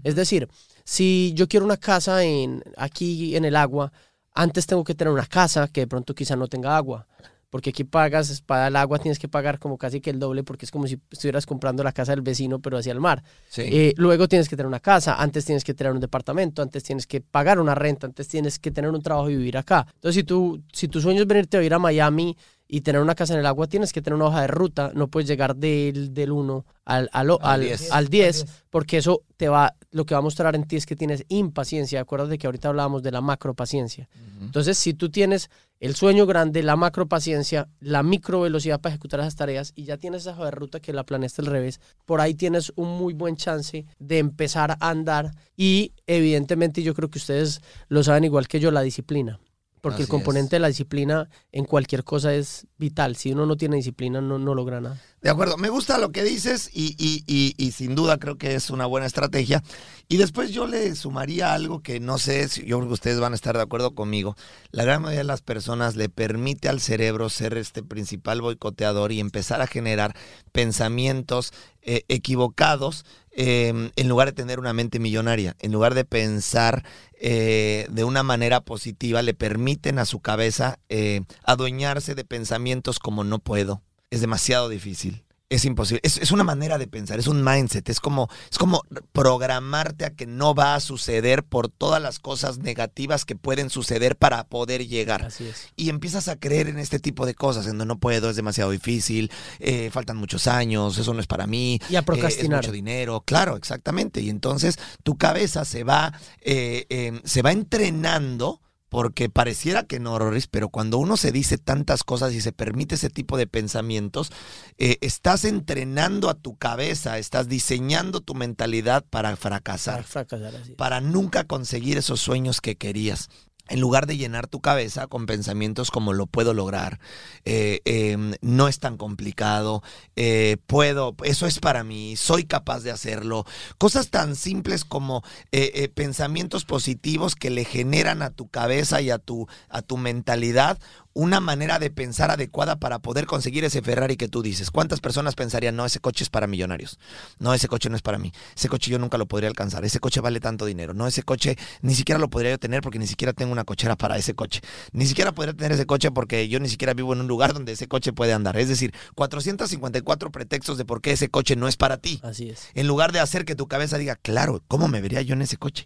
Es decir, si yo quiero una casa en, aquí en el agua, antes tengo que tener una casa que de pronto quizá no tenga agua. Porque aquí pagas, para el agua tienes que pagar como casi que el doble porque es como si estuvieras comprando la casa del vecino pero hacia el mar. Sí. Eh, luego tienes que tener una casa, antes tienes que tener un departamento, antes tienes que pagar una renta, antes tienes que tener un trabajo y vivir acá. Entonces si, tú, si tu sueño es venirte a vivir a Miami y tener una casa en el agua, tienes que tener una hoja de ruta, no puedes llegar del, del 1 al, al, Al al, 10. al 10 porque eso te va, lo que va a mostrar en ti es que tienes impaciencia. Acuérdate que ahorita hablábamos de la macro paciencia. Ujú. Entonces, si tú tienes el sueño grande, la macro paciencia, la micro velocidad para ejecutar esas tareas y ya tienes esa hoja de ruta que la planeaste al revés, por ahí tienes un muy buen chance de empezar a andar y evidentemente yo creo que ustedes lo saben igual que yo, la disciplina. Porque el componente de la disciplina en cualquier cosa es vital. Si uno no tiene disciplina, no, no logra nada. De acuerdo, me gusta lo que dices y, y- y- y sin duda creo que es una buena estrategia. Y después yo le sumaría algo que no sé, si yo creo que ustedes van a estar de acuerdo conmigo. La gran mayoría de las personas le permite al cerebro ser este principal boicoteador y empezar a generar pensamientos eh, equivocados eh, en lugar de tener una mente millonaria, en lugar de pensar eh, de una manera positiva, le permiten a su cabeza eh, adueñarse de pensamientos como no puedo, es demasiado difícil. Es imposible. Es, es una manera de pensar, es un mindset. Es como, es como programarte a que no va a suceder por todas las cosas negativas que pueden suceder para poder llegar. Así es. Y empiezas a creer en este tipo de cosas, en donde no puedo, es demasiado difícil, eh, faltan muchos años, eso no es para mí. Y a eh, es procrastinar. mucho dinero, claro, exactamente. Y entonces tu cabeza se va, eh, eh, se va entrenando porque pareciera que no, Rorris, pero cuando uno se dice tantas cosas y se permite ese tipo de pensamientos, eh, estás entrenando a tu cabeza, estás diseñando tu mentalidad para Para fracasar, fracasar así. para nunca conseguir esos sueños que querías. En lugar de llenar tu cabeza con pensamientos como lo puedo lograr, eh, eh, no es tan complicado, eh, puedo, eso es para mí, soy capaz de hacerlo. Cosas tan simples como eh, pensamientos positivos que le generan a tu cabeza y a tu, a tu mentalidad una manera de pensar adecuada para poder conseguir ese Ferrari que tú dices. ¿Cuántas personas pensarían, no, ese coche es para millonarios? No, ese coche no es para mí. Ese coche yo nunca lo podría alcanzar. Ese coche vale tanto dinero. No, ese coche ni siquiera lo podría yo tener porque ni siquiera tengo una cochera para ese coche. Ni siquiera podría tener ese coche porque yo ni siquiera vivo en un lugar donde ese coche puede andar. Es decir, 454 pretextos de por qué ese coche no es para ti. Así es. En lugar de hacer que tu cabeza diga, claro, ¿cómo me vería yo en ese coche?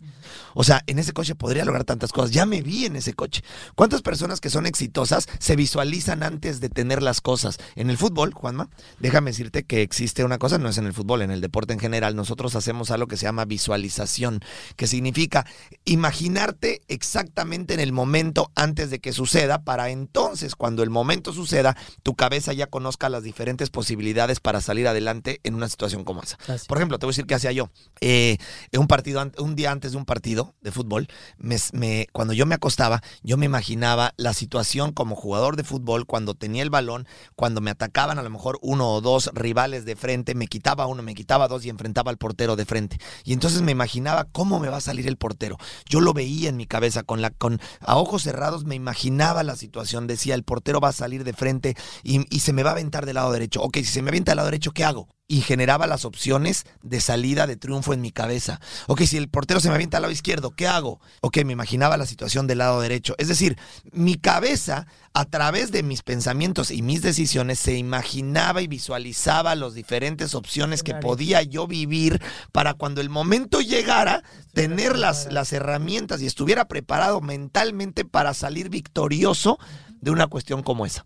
O sea, en ese coche podría lograr tantas cosas. Ya me vi en ese coche. ¿Cuántas personas que son exitosas se visualizan antes de tener las cosas? En el fútbol, Juanma, déjame decirte que existe una cosa, no es en el fútbol, en el deporte en general, nosotros hacemos algo que se llama visualización, que significa imaginarte exactamente en el momento antes de que suceda, para entonces, cuando el momento suceda, tu cabeza ya conozca las diferentes posibilidades para salir adelante en una situación como esa. Así. Por ejemplo, te voy a decir qué hacía yo. Eh, un partido, un día antes de un partido de fútbol, me- me- cuando yo me acostaba, yo me imaginaba la situación como jugador de fútbol, cuando tenía el balón, cuando me atacaban a lo mejor uno o dos rivales de frente, me quitaba uno, me quitaba dos y enfrentaba al portero de frente. Y entonces me imaginaba cómo me va a salir el portero. Yo lo veía en mi cabeza, con la, con, a ojos cerrados me imaginaba la situación. Decía, el portero va a salir de frente y, y se me va a aventar del lado derecho. Ok, si se me avienta del lado derecho, ¿qué hago? Y generaba las opciones de salida de triunfo en mi cabeza. Ok, si el portero se me avienta al lado izquierdo, ¿qué hago? Ok, me imaginaba la situación del lado derecho. Es decir, mi cabeza, a través de mis pensamientos y mis decisiones, se imaginaba y visualizaba las diferentes opciones que podía yo vivir para cuando el momento llegara, tener las, las herramientas y estuviera preparado mentalmente para salir victorioso de una cuestión como esa.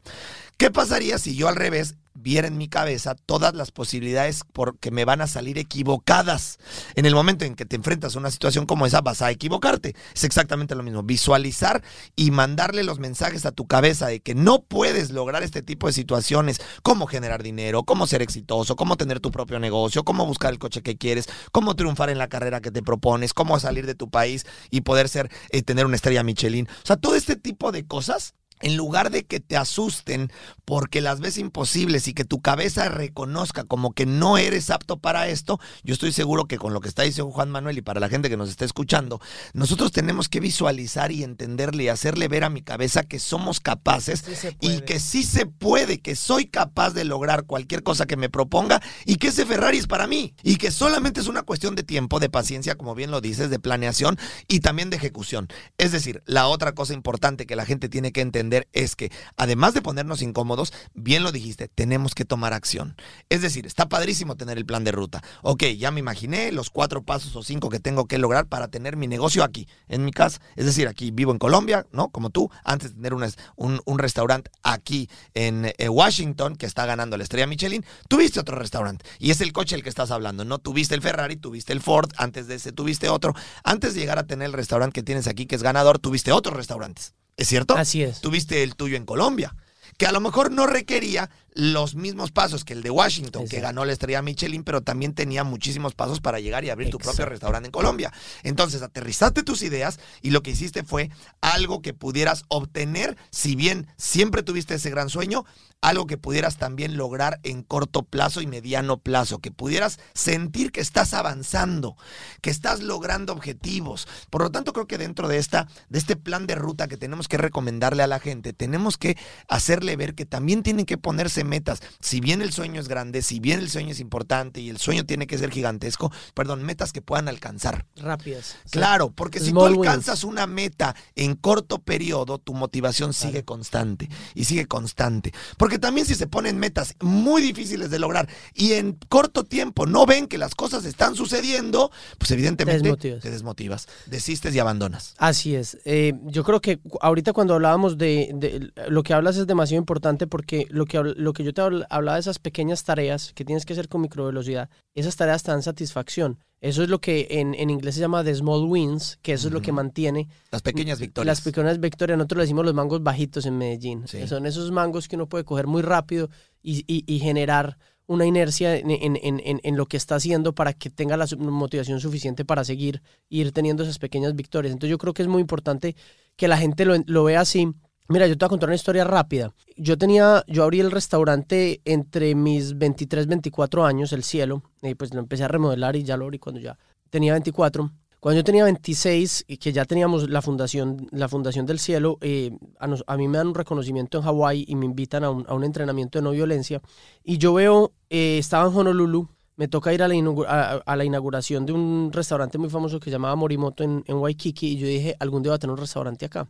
¿Qué pasaría si yo al revés viera en mi cabeza todas las posibilidades porque me van a salir equivocadas. En el momento en que te enfrentas a una situación como esa, vas a equivocarte. Es exactamente lo mismo. Visualizar y mandarle los mensajes a tu cabeza de que no puedes lograr este tipo de situaciones, cómo generar dinero, cómo ser exitoso, cómo tener tu propio negocio, cómo buscar el coche que quieres, cómo triunfar en la carrera que te propones, cómo salir de tu país y poder ser, eh, tener una estrella Michelin. O sea, todo este tipo de cosas en lugar de que te asusten porque las ves imposibles y que tu cabeza reconozca como que no eres apto para esto, yo estoy seguro que con lo que está diciendo Juan Manuel y para la gente que nos está escuchando, nosotros tenemos que visualizar y entenderle y hacerle ver a mi cabeza que somos capaces y que sí se puede, que soy capaz de lograr cualquier cosa que me proponga y que ese Ferrari es para mí y que solamente es una cuestión de tiempo, de paciencia, como bien lo dices, de planeación y también de ejecución. Es decir, la otra cosa importante que la gente tiene que entender es que, además de ponernos incómodos, bien lo dijiste, tenemos que tomar acción. Es decir, está padrísimo tener el plan de ruta. Ok, ya me imaginé los cuatro pasos o cinco que tengo que lograr para tener mi negocio aquí, en mi casa. Es decir, aquí vivo en Colombia, ¿no? Como tú, antes de tener un, un, restaurante aquí en eh, Washington, que está ganando la estrella Michelin, tuviste otro restaurante. Y es el coche el que estás hablando. No tuviste el Ferrari, tuviste el Ford, antes de ese tuviste otro. Antes de llegar a tener el restaurante que tienes aquí, que es ganador, tuviste otros restaurantes. ¿Es cierto? Así es. Tuviste el tuyo en Colombia, que a lo mejor no requería los mismos pasos que el de Washington, que ganó la estrella Michelin, pero también tenía muchísimos pasos para llegar y abrir tu propio restaurante en Colombia. Entonces, aterrizaste tus ideas y lo que hiciste fue algo que pudieras obtener, si bien siempre tuviste ese gran sueño, algo que pudieras también lograr en corto plazo y mediano plazo, que pudieras sentir que estás avanzando, que estás logrando objetivos. Por lo tanto, creo que dentro de esta de este plan de ruta que tenemos que recomendarle a la gente, tenemos que hacerle ver que también tienen que ponerse metas. Si bien el sueño es grande, si bien el sueño es importante y el sueño tiene que ser gigantesco, perdón, metas que puedan alcanzar. Rápidas. Claro, porque si tú alcanzas una meta en corto periodo, tu motivación sigue constante y sigue constante. Porque también si se ponen metas muy difíciles de lograr y en corto tiempo no ven que las cosas están sucediendo, pues evidentemente te desmotivas, desistes y abandonas. Así es. Eh, yo creo que ahorita cuando hablábamos de, lo que hablas es demasiado importante porque lo que, lo que yo te hablaba de esas pequeñas tareas que tienes que hacer con microvelocidad, esas tareas te dan satisfacción. Eso es lo que en, en inglés se llama the small wins, que eso es lo que mantiene. Las pequeñas victorias. Las pequeñas victorias. Nosotros le decimos los mangos bajitos en Medellín. Son esos mangos que uno puede coger muy rápido y, y, generar una inercia en, en, en, en, lo que está haciendo para que tenga la motivación suficiente para seguir ir teniendo esas pequeñas victorias. Entonces yo creo que es muy importante que la gente lo, lo vea así Mira, yo te voy a contar una historia rápida. Yo tenía, yo abrí el restaurante entre mis 23, 24 años, El Cielo, y pues lo empecé a remodelar y ya lo abrí cuando ya tenía 24. Cuando yo tenía 26 y que ya teníamos la fundación, la fundación del Cielo, eh, a, mí me dan un reconocimiento en Hawái y me invitan a un, entrenamiento de no violencia. Y yo veo, eh, estaba en Honolulu, me toca ir a la, a, inauguración de un restaurante muy famoso que se llamaba Morimoto en, en Waikiki y yo dije, algún día va a tener un restaurante acá.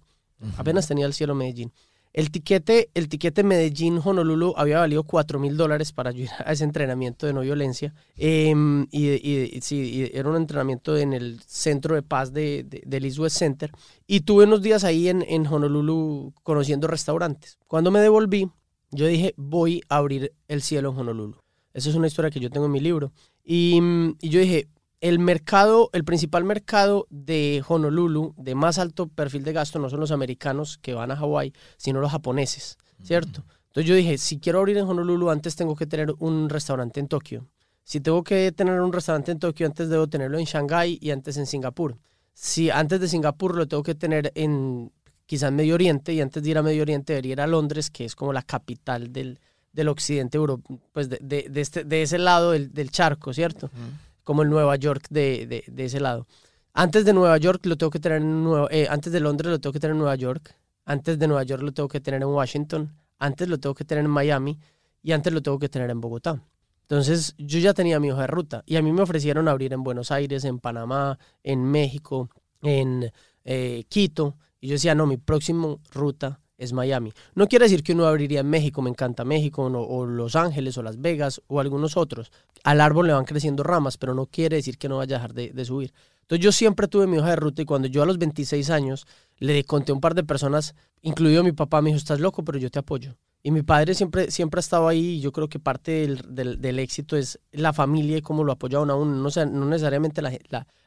Apenas tenía el cielo Medellín. El tiquete, el tiquete Medellín-Honolulu había valido 4 mil dólares para ir a ese entrenamiento de no violencia. Em, y, sí, era un entrenamiento en el centro de paz de, del East West Center. Y tuve unos días ahí en, en Honolulu conociendo restaurantes. Cuando me devolví, yo dije, voy a abrir el cielo en Honolulu. Esa es una historia que yo tengo en mi libro. Y, y yo dije, el mercado, el principal mercado de Honolulu, de más alto perfil de gasto, no son los americanos que van a Hawái, sino los japoneses, ¿cierto? Entonces yo dije, si quiero abrir en Honolulu, antes tengo que tener un restaurante en Tokio. Si tengo que tener un restaurante en Tokio, antes debo tenerlo en Shanghái y antes en Singapur. Si antes de Singapur lo tengo que tener en quizás Medio Oriente y antes de ir a Medio Oriente debería ir a Londres, que es como la capital del, del occidente europeo, pues de, de, este, de ese lado del, del charco, ¿cierto? Como el Nueva York de, ese lado. Antes de Nueva York lo tengo que tener en Nueva, eh, antes de Londres lo tengo que tener en Nueva York, antes de Nueva York lo tengo que tener en Washington, antes lo tengo que tener en Miami y antes lo tengo que tener en Bogotá. Entonces yo ya tenía mi hoja de ruta y a mí me ofrecieron abrir en Buenos Aires, en Panamá, en México, en eh, Quito. Y yo decía, no, mi próxima ruta es Miami. No quiere decir que uno abriría en México, me encanta México, o Los Ángeles, o Las Vegas, o algunos otros. Al árbol le van creciendo ramas, pero no quiere decir que no vaya a dejar de, de subir. Entonces yo siempre tuve mi hoja de ruta y cuando yo a los 26 años le conté a un par de personas, incluido mi papá, me dijo, estás loco, pero yo te apoyo. Y mi padre siempre, siempre ha estado ahí y yo creo que parte del, del, éxito es la familia y cómo lo apoyaron a uno, no, no necesariamente la,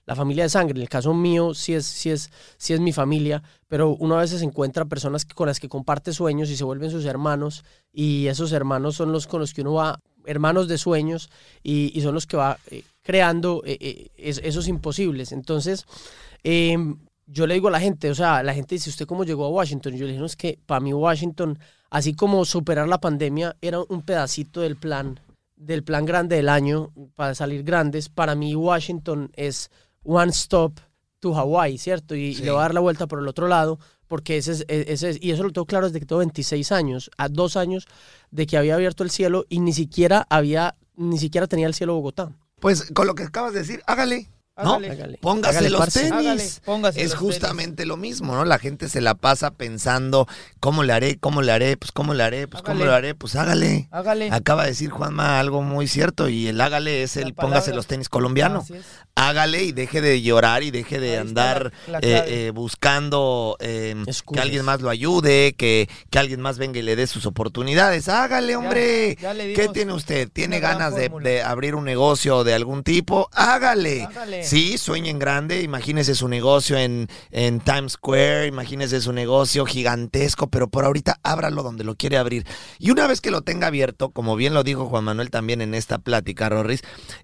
la, familia de sangre. En el caso mío sí es, sí, es, sí es mi familia, pero uno a veces encuentra personas con las que comparte sueños y se vuelven sus hermanos y esos hermanos son los con los que uno va, hermanos de sueños y, y son los que va eh, creando eh, eh, esos imposibles. Entonces, em, yo le digo a la gente, o sea, la gente dice, ¿usted cómo llegó a Washington? Yo le digo, no, es que para mí Washington así como superar la pandemia era un pedacito del plan, del plan grande del año para salir grandes, para mí Washington es one stop to Hawaii, ¿cierto? Y, le voy a dar la vuelta por el otro lado, porque ese es, e, ese y eso lo tengo claro desde que tengo 26 años, a dos años de que había abierto el cielo y ni siquiera había, ni siquiera tenía el cielo Bogotá. Pues con lo que acabas de decir, hágale. ¿No? Póngase los tenis. es justamente lo mismo, ¿no? La gente se la pasa pensando, ¿cómo le haré? ¿Cómo le haré? Pues ¿cómo le haré? Pues ¿cómo le haré? Pues hágale. Hágale. Acaba de decir Juanma algo muy cierto y el hágale es el póngase los tenis colombiano. Hágale y deje de llorar y deje de andar eh, eh, buscando em, que alguien más lo ayude, que, que alguien más venga y le dé sus oportunidades. Hágale, hombre. ¿Qué tiene usted? ¿Tiene ganas de, de, abrir un negocio de algún tipo? Hágale. Hágale. Sí, sueñen grande, imagínese su negocio en, en Times Square, imagínese su negocio gigantesco, pero por ahorita ábralo donde lo quiere abrir. Y una vez que lo tenga abierto, como bien lo dijo Juan Manuel también en esta plática, Rorris,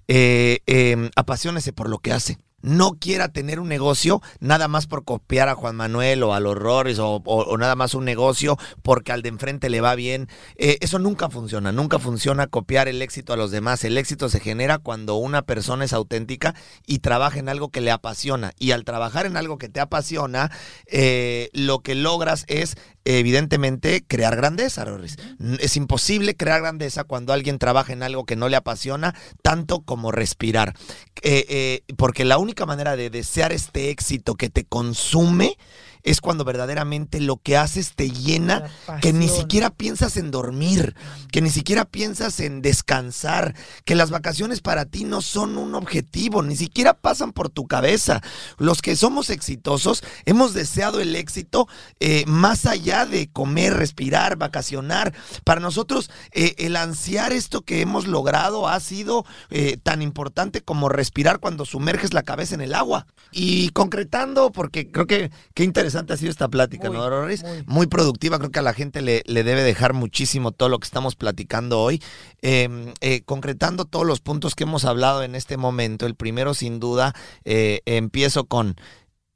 eh, eh, apasionese por lo que hace no quiera tener un negocio nada más por copiar a Juan Manuel o a los Rorris o, nada más un negocio porque al de enfrente le va bien. Eh, eso nunca funciona, nunca funciona copiar el éxito a los demás. El éxito se genera cuando una persona es auténtica y trabaja en algo que le apasiona. Y al trabajar en algo que te apasiona, eh, lo que logras es evidentemente crear grandeza, Rorris. Es imposible crear grandeza cuando alguien trabaja en algo que no le apasiona tanto como respirar. Eh, porque la única manera de desear este éxito que te consume es cuando verdaderamente lo que haces te llena, que ni siquiera piensas en dormir, que ni siquiera piensas en descansar, que las vacaciones para ti no son un objetivo, ni siquiera pasan por tu cabeza. Los que somos exitosos hemos deseado el éxito eh, más allá de comer, respirar, vacacionar. Para nosotros eh, el ansiar esto que hemos logrado ha sido eh, tan importante como respirar cuando sumerges la cabeza en el agua. Y concretando, porque creo que qué interesante interesante ha sido esta plática, ¿no, Doris? Muy. productiva, creo que a la gente le, debe dejar muchísimo todo lo que estamos platicando hoy. Em, eh, concretando todos los puntos que hemos hablado en este momento, el primero sin duda, eh, empiezo con,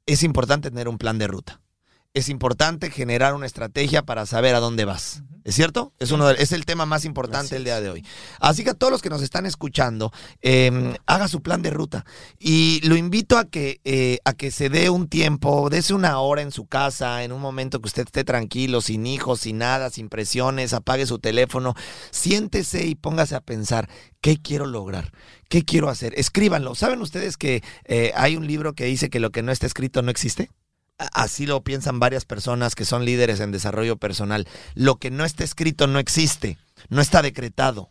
es importante tener un plan de ruta es importante generar una estrategia para saber a dónde vas. ¿Es cierto? Es, uno es el tema más importante el día de hoy. Así que a todos los que nos están escuchando, em, haga su plan de ruta. Y lo invito a que, eh, a que se dé un tiempo, dése una hora en su casa, en un momento que usted esté tranquilo, sin hijos, sin nada, sin presiones, apague su teléfono, siéntese y póngase a pensar, ¿qué quiero lograr? ¿Qué quiero hacer? Escríbanlo. ¿Saben ustedes que eh, hay un libro que dice que lo que no está escrito no existe? Así lo piensan varias personas que son líderes en desarrollo personal. Lo que no está escrito no existe, no está decretado.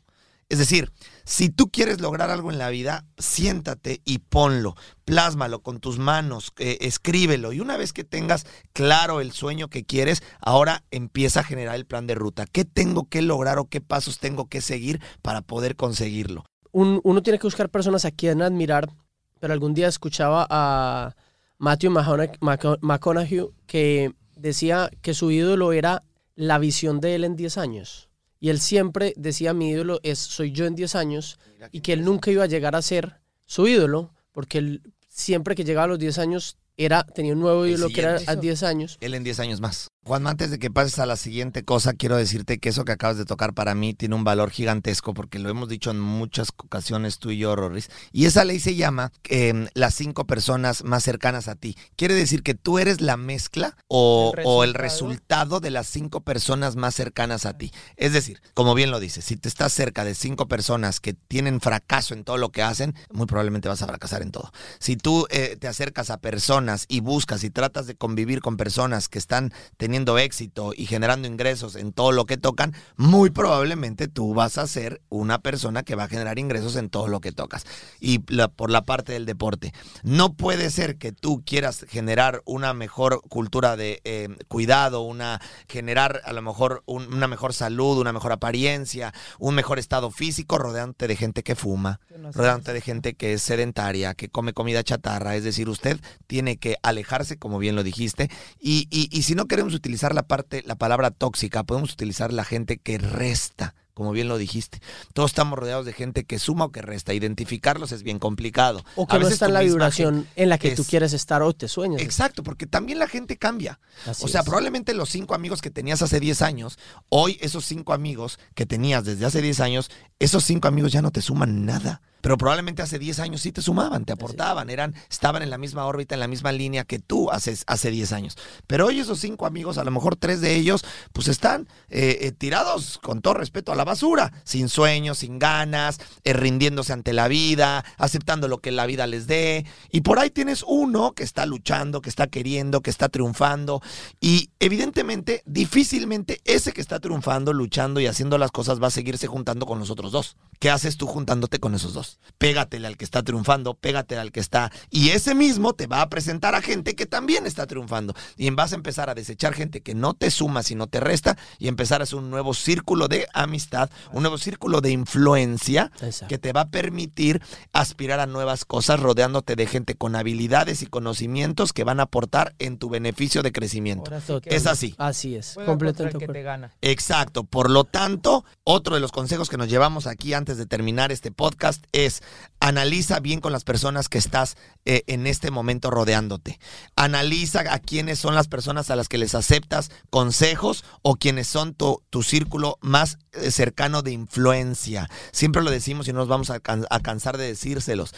Es decir, si tú quieres lograr algo en la vida, siéntate y ponlo, plásmalo con tus manos, eh, escríbelo y una vez que tengas claro el sueño que quieres, ahora empieza a generar el plan de ruta. ¿Qué tengo que lograr o qué pasos tengo que seguir para poder conseguirlo? uno tiene que buscar personas a quien admirar, pero algún día escuchaba a Matthew McConaughey, que decía que su ídolo era la visión de él en 10 años. Y él siempre decía, mi ídolo es soy yo en 10 años, y que él nunca iba a llegar a ser su ídolo, porque él siempre que llegaba a los 10 años era, tenía un nuevo ídolo que era a siguiente. 10 años. Él en 10 años más. Juanma, antes de que pases a la siguiente cosa, quiero decirte que eso que acabas de tocar para mí tiene un valor gigantesco porque lo hemos dicho en muchas ocasiones tú y yo, Rorris. Y esa ley se llama eh, las cinco personas más cercanas a ti. ¿Quiere decir que tú eres la mezcla o, El o el resultado. resultado de las cinco personas más cercanas a ti? Es decir, como bien lo dices, si te estás cerca de cinco personas que tienen fracaso en todo lo que hacen, muy probablemente vas a fracasar en todo. Si tú eh, te acercas a personas y buscas y tratas de convivir con personas que están teniendo éxito y generando ingresos en todo lo que tocan, muy probablemente tú vas a ser una persona que va a generar ingresos en todo lo que tocas. Y la- por la parte del deporte, no puede ser que tú quieras generar una mejor cultura de eh, cuidado, una generar a lo mejor un- una mejor salud, una mejor apariencia, un mejor estado físico rodeante de gente que fuma, no rodeante de gente que es sedentaria, que come comida chatarra. Es decir, usted tiene que alejarse, como bien lo dijiste. Y, y- y si no queremos utilizar la parte, la palabra tóxica, podemos utilizar la gente que resta. Como bien lo dijiste, todos estamos rodeados de gente que suma o que resta. Identificarlos es bien complicado. O A que no veces está en la vibración en la que tú es- quieres estar o te sueñas. Exacto, porque también la gente cambia. Así o sea, es. probablemente los cinco amigos que tenías hace 10 años, hoy esos cinco amigos que tenías desde hace 10 años, esos cinco amigos ya no te suman nada. Pero probablemente hace 10 años sí te sumaban, te aportaban, eran, estaban en la misma órbita, en la misma línea que tú hace, hace 10 años. Pero hoy esos cinco amigos, a lo mejor tres de ellos, pues están eh, eh, tirados, con todo respeto, a la basura, sin sueños, sin ganas, eh, rindiéndose ante la vida, aceptando lo que la vida les dé. Y por ahí tienes uno que está luchando, que está queriendo, que está triunfando. Y evidentemente, difícilmente ese que está triunfando, luchando y haciendo las cosas va a seguirse juntando con los otros dos. ¿Qué haces tú juntándote con esos dos? Pégatele al que está triunfando, pégatele al que está. Y ese mismo te va a presentar a gente que también está triunfando. Y vas a empezar a desechar gente que no te suma, sino te resta. Y empezar a hacer un nuevo círculo de amistad, un nuevo círculo de influencia Exacto. que te va a permitir aspirar a nuevas cosas rodeándote de gente con habilidades y conocimientos que van a aportar en tu beneficio de crecimiento. Sí Es así. Así es. Completamente de que acuerdo. te gana. Exacto. Por lo tanto, otro de los consejos que nos llevamos aquí antes de terminar este podcast es analiza bien con las personas que estás eh, en este momento rodeándote. Analiza a quiénes son las personas a las que les aceptas consejos o quienes son tu, círculo más eh, cercano de influencia. Siempre lo decimos y no nos vamos a cansar de decírselos.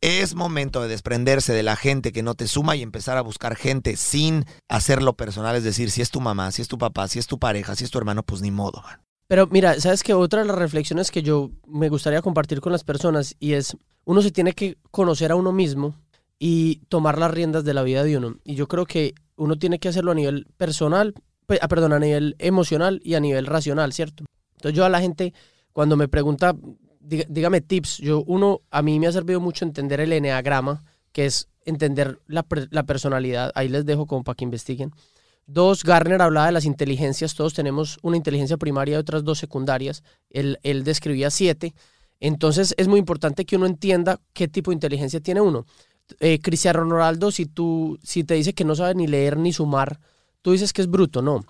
Es momento de desprenderse de la gente que no te suma y empezar a buscar gente sin hacerlo personal. Es decir, si es tu mamá, si es tu papá, si es tu pareja, si es tu hermano, pues ni modo. man. Pero mira, sabes que otra de las reflexiones que yo me gustaría compartir con las personas y es, uno se tiene que conocer a uno mismo y tomar las riendas de la vida de uno. Y yo creo que uno tiene que hacerlo a nivel personal, pe- ah, perdón, a nivel emocional y a nivel racional, ¿cierto? Entonces yo a la gente, cuando me pregunta, dígame tips, yo uno, a mí me ha servido mucho entender el eneagrama, que es entender la, la personalidad, ahí les dejo como para que investiguen. Dos, Garner hablaba de las inteligencias, todos tenemos una inteligencia primaria y otras dos secundarias, él, describía siete, entonces es muy importante que uno entienda qué tipo de inteligencia tiene uno. Eh, Cristiano Ronaldo, si, tú, si te dice que no sabe ni leer ni sumar, tú dices que es bruto, no.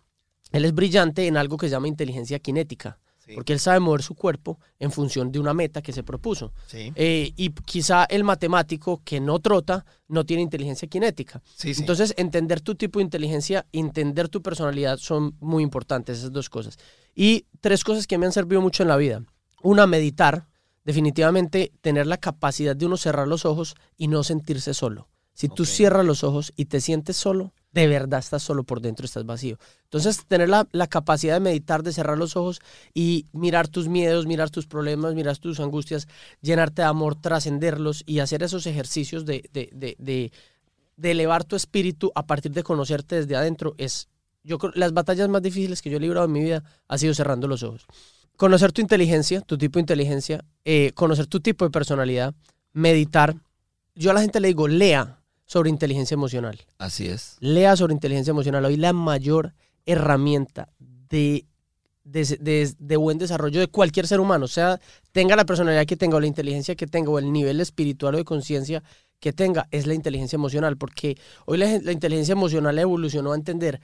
Él es brillante en algo que se llama inteligencia cinética, porque él sabe mover su cuerpo en función de una meta que se propuso. Sí, Eh, y quizá el matemático que no trota no tiene inteligencia cinética. sí. Entonces, entender tu tipo de inteligencia, entender tu personalidad son muy importantes, esas dos cosas. Y tres cosas que me han servido mucho en la vida. Una, meditar. Definitivamente, tener la capacidad de uno cerrar los ojos y no sentirse solo. Si tú cierras los ojos y te sientes solo, de verdad estás solo por dentro, estás vacío. Entonces, tener la, capacidad de meditar, de cerrar los ojos y mirar tus miedos, mirar tus problemas, mirar tus angustias, llenarte de amor, trascenderlos y hacer esos ejercicios de elevar tu espíritu a partir de conocerte desde adentro es, yo creo, las batallas más difíciles que yo he librado en mi vida ha sido cerrando los ojos. Conocer tu inteligencia, tu tipo de inteligencia, eh, conocer tu tipo de personalidad, meditar. Yo a la gente le digo, lea sobre inteligencia emocional. Así es. Lea sobre inteligencia emocional. Hoy la mayor herramienta de, de, de- de buen desarrollo de cualquier ser humano, o sea, tenga la personalidad que tenga o la inteligencia que tenga o el nivel espiritual o de conciencia que tenga, es la inteligencia emocional, porque hoy la, la inteligencia emocional evolucionó a entender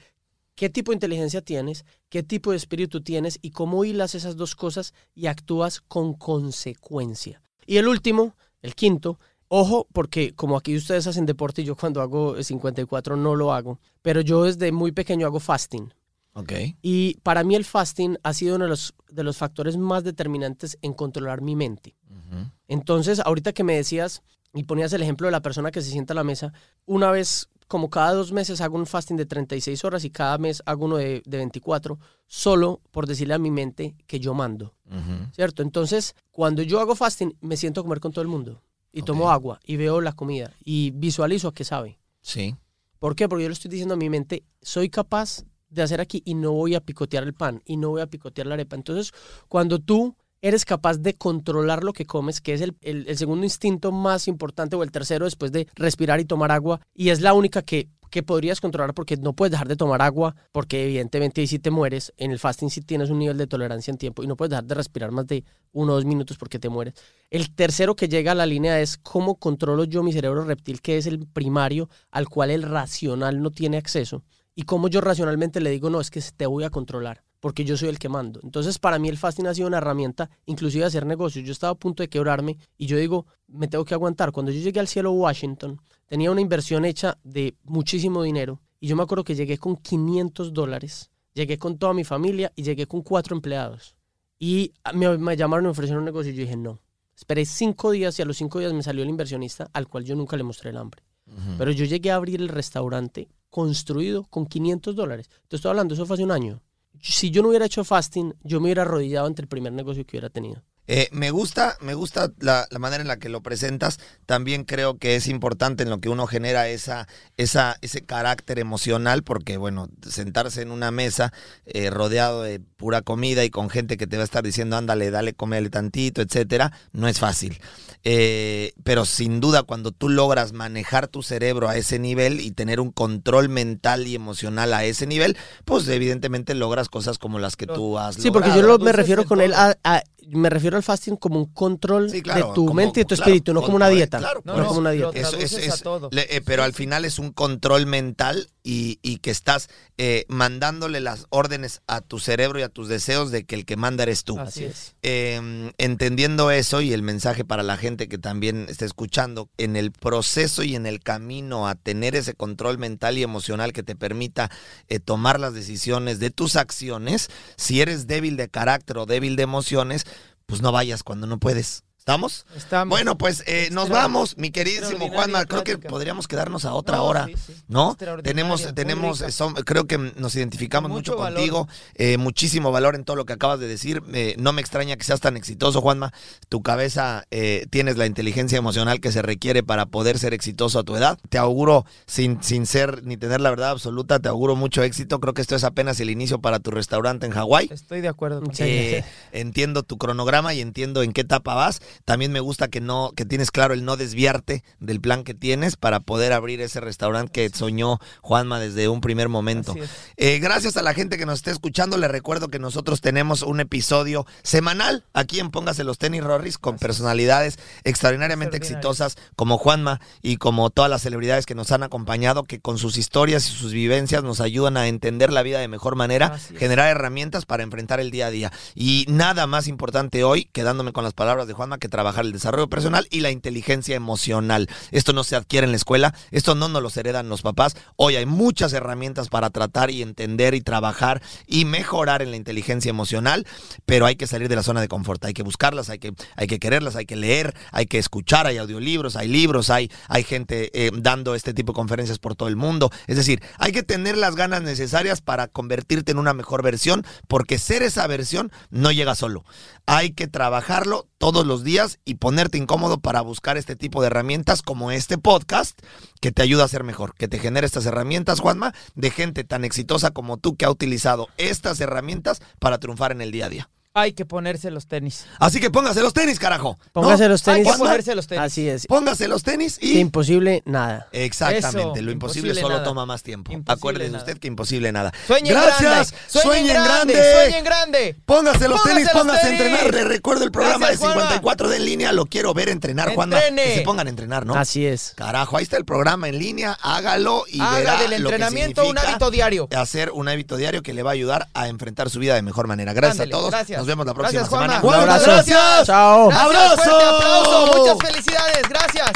qué tipo de inteligencia tienes, qué tipo de espíritu tienes y cómo hilas esas dos cosas y actúas con consecuencia. Y el último, el quinto, Ojo, porque como aquí ustedes hacen deporte y yo cuando hago 54 no lo hago, pero yo desde muy pequeño hago fasting. Ok. Y para mí el fasting ha sido uno de los, de los factores más determinantes en controlar mi mente. Ujú. Entonces, ahorita que me decías y ponías el ejemplo de la persona que se sienta a la mesa, una vez, como cada dos meses hago un fasting de 36 horas y cada mes hago uno de, de 24, solo por decirle a mi mente que yo mando, Ujú. ¿cierto? Entonces, cuando yo hago fasting, me siento a comer con todo el mundo y tomo agua y veo la comida y visualizo a qué sabe. Sí. ¿Por qué? Porque yo le estoy diciendo a mi mente, soy capaz de hacer aquí y no voy a picotear el pan y no voy a picotear la arepa. Entonces, cuando tú eres capaz de controlar lo que comes, que es el, el- el segundo instinto más importante o el tercero después de respirar y tomar agua, y es la única que, que podrías controlar porque no puedes dejar de tomar agua, porque evidentemente ahí sí te mueres, en el fasting sí tienes un nivel de tolerancia en tiempo y no puedes dejar de respirar más de uno o dos minutos porque te mueres. El tercero que llega a la línea es cómo controlo yo mi cerebro reptil, que es el primario al cual el racional no tiene acceso. Y cómo yo racionalmente le digo, no, es que te voy a controlar, porque yo soy el que mando. Entonces, para mí el fasting ha sido una herramienta, inclusive de hacer negocios. Yo estaba a punto de quebrarme y yo digo, me tengo que aguantar. Cuando yo llegué al cielo Washington, tenía una inversión hecha de muchísimo dinero. Y yo me acuerdo que llegué con 500 dólares, llegué con toda mi familia y llegué con cuatro empleados. Y me, me llamaron y me ofrecieron un negocio y yo dije, no. Esperé cinco días y a los cinco días me salió el inversionista al cual yo nunca le mostré el hambre. Pero yo llegué a abrir el restaurante construido con 500 dólares. Te estoy hablando, eso fue hace un año. Si yo no hubiera hecho fasting, yo me hubiera arrodillado ante el primer negocio que hubiera tenido. Eh, me gusta, me gusta la, la manera en la que lo presentas. También creo que es importante en lo que uno genera esa, esa, ese carácter emocional, porque bueno, sentarse en una mesa eh, rodeado de pura comida y con gente que te va a estar diciendo, ándale, dale, comele tantito, etcétera, no es fácil. Eh, pero sin duda, cuando tú logras manejar tu cerebro a ese nivel y tener un control mental y emocional a ese nivel, pues evidentemente logras cosas como las que tú has Sí, porque logrado. yo lo- me Entonces, refiero con él a- me refiero al fasting como un control Sí, claro, de tu como- mente y tu claro, espíritu, no como una dieta. claro, no, como una dieta. Eso es- traduces es- a todo. le- eh, pero al final es un control mental y, y que estás eh, mandándole las órdenes a tu cerebro y a tus deseos de que el que manda eres tú. Así es. Eh, entendiendo eso y el mensaje para la gente que también está escuchando, en el proceso y en el camino a tener ese control mental y emocional que te permita eh, tomar las decisiones de tus acciones, si eres débil de carácter o débil de emociones, pues no vayas cuando no puedes. ¿Estamos? Estamos. Bueno, pues eh, nos vamos, mi queridísimo Juanma. Creo que podríamos quedarnos a otra No, hora. sí, sí. ¿no? Tenemos, tenemos, son- creo que nos identificamos mucho, contigo, eh, muchísimo valor en todo lo que acabas de decir. Eh, no me extraña que seas tan exitoso, Juanma. Tu cabeza eh, tienes la inteligencia emocional que se requiere para poder ser exitoso a tu edad. Te auguro, sin, sin ser ni tener la verdad absoluta, te auguro mucho éxito. Creo que esto es apenas el inicio para tu restaurante en Hawái. Estoy de acuerdo con. Eh, entiendo tu cronograma y entiendo en qué etapa vas. También me gusta que no, que tienes claro el no desviarte del plan que tienes para poder abrir ese restaurante que soñó Juanma desde un primer momento. Eh, gracias a la gente que nos esté escuchando. Les recuerdo que nosotros tenemos un episodio semanal aquí en Póngase los tenis Rorris con personalidades extraordinariamente exitosas como Juanma y como todas las celebridades que nos han acompañado, que con sus historias y sus vivencias nos ayudan a entender la vida de mejor manera, generar herramientas para enfrentar el día a día. Y nada más importante hoy, quedándome con las palabras de Juanma, que trabajar el desarrollo personal y la inteligencia emocional. Esto no se adquiere en la escuela, esto no nos lo heredan los papás. Hoy hay muchas herramientas para tratar y entender y trabajar y mejorar en la inteligencia emocional, pero hay que salir de la zona de confort, hay que buscarlas, hay que, hay que quererlas, hay que leer, hay que escuchar, hay audiolibros, hay libros, hay, hay gente eh, dando este tipo de conferencias por todo el mundo. Es decir, hay que tener las ganas necesarias para convertirte en una mejor versión, porque ser esa versión no llega solo. Hay que trabajarlo todos los días y ponerte incómodo para buscar este tipo de herramientas como este podcast que te ayuda a ser mejor, que te genera estas herramientas, Juanma, de gente tan exitosa como tú que ha utilizado estas herramientas para triunfar en el día a día. Hay que ponerse los tenis. Así que póngase los tenis, carajo. ¿no? Póngase los Hay tenis. que ponerse los tenis. Así es. Póngase los tenis Que y... imposible, nada. Exactamente, Eso, lo imposible, imposible solo nada. toma más tiempo. Imposible Acuérdese nada. usted que imposible nada. Sueñen Gracias, grande. Sueñen, grande. Sueñen grande. Póngase los Póngase tenis, los póngase a entrenar. Le recuerdo el programa Gracias, de Juanma. 54 de en línea. Lo quiero ver entrenar, Juanma. Entrene. Que se pongan a entrenar, ¿no? Así es. Carajo, ahí está el programa en línea. Hágalo y Haga verá del lo que entrenamiento un hábito diario. Hacer un hábito diario que le va a ayudar a enfrentar su vida de mejor manera. Gracias Ándele, a todos. gracias. Nos vemos la próxima Gracias, semana. Un abrazo. Gracias. Chao. ¡Abrazo! fuerte aplauso. Muchas felicidades. Gracias.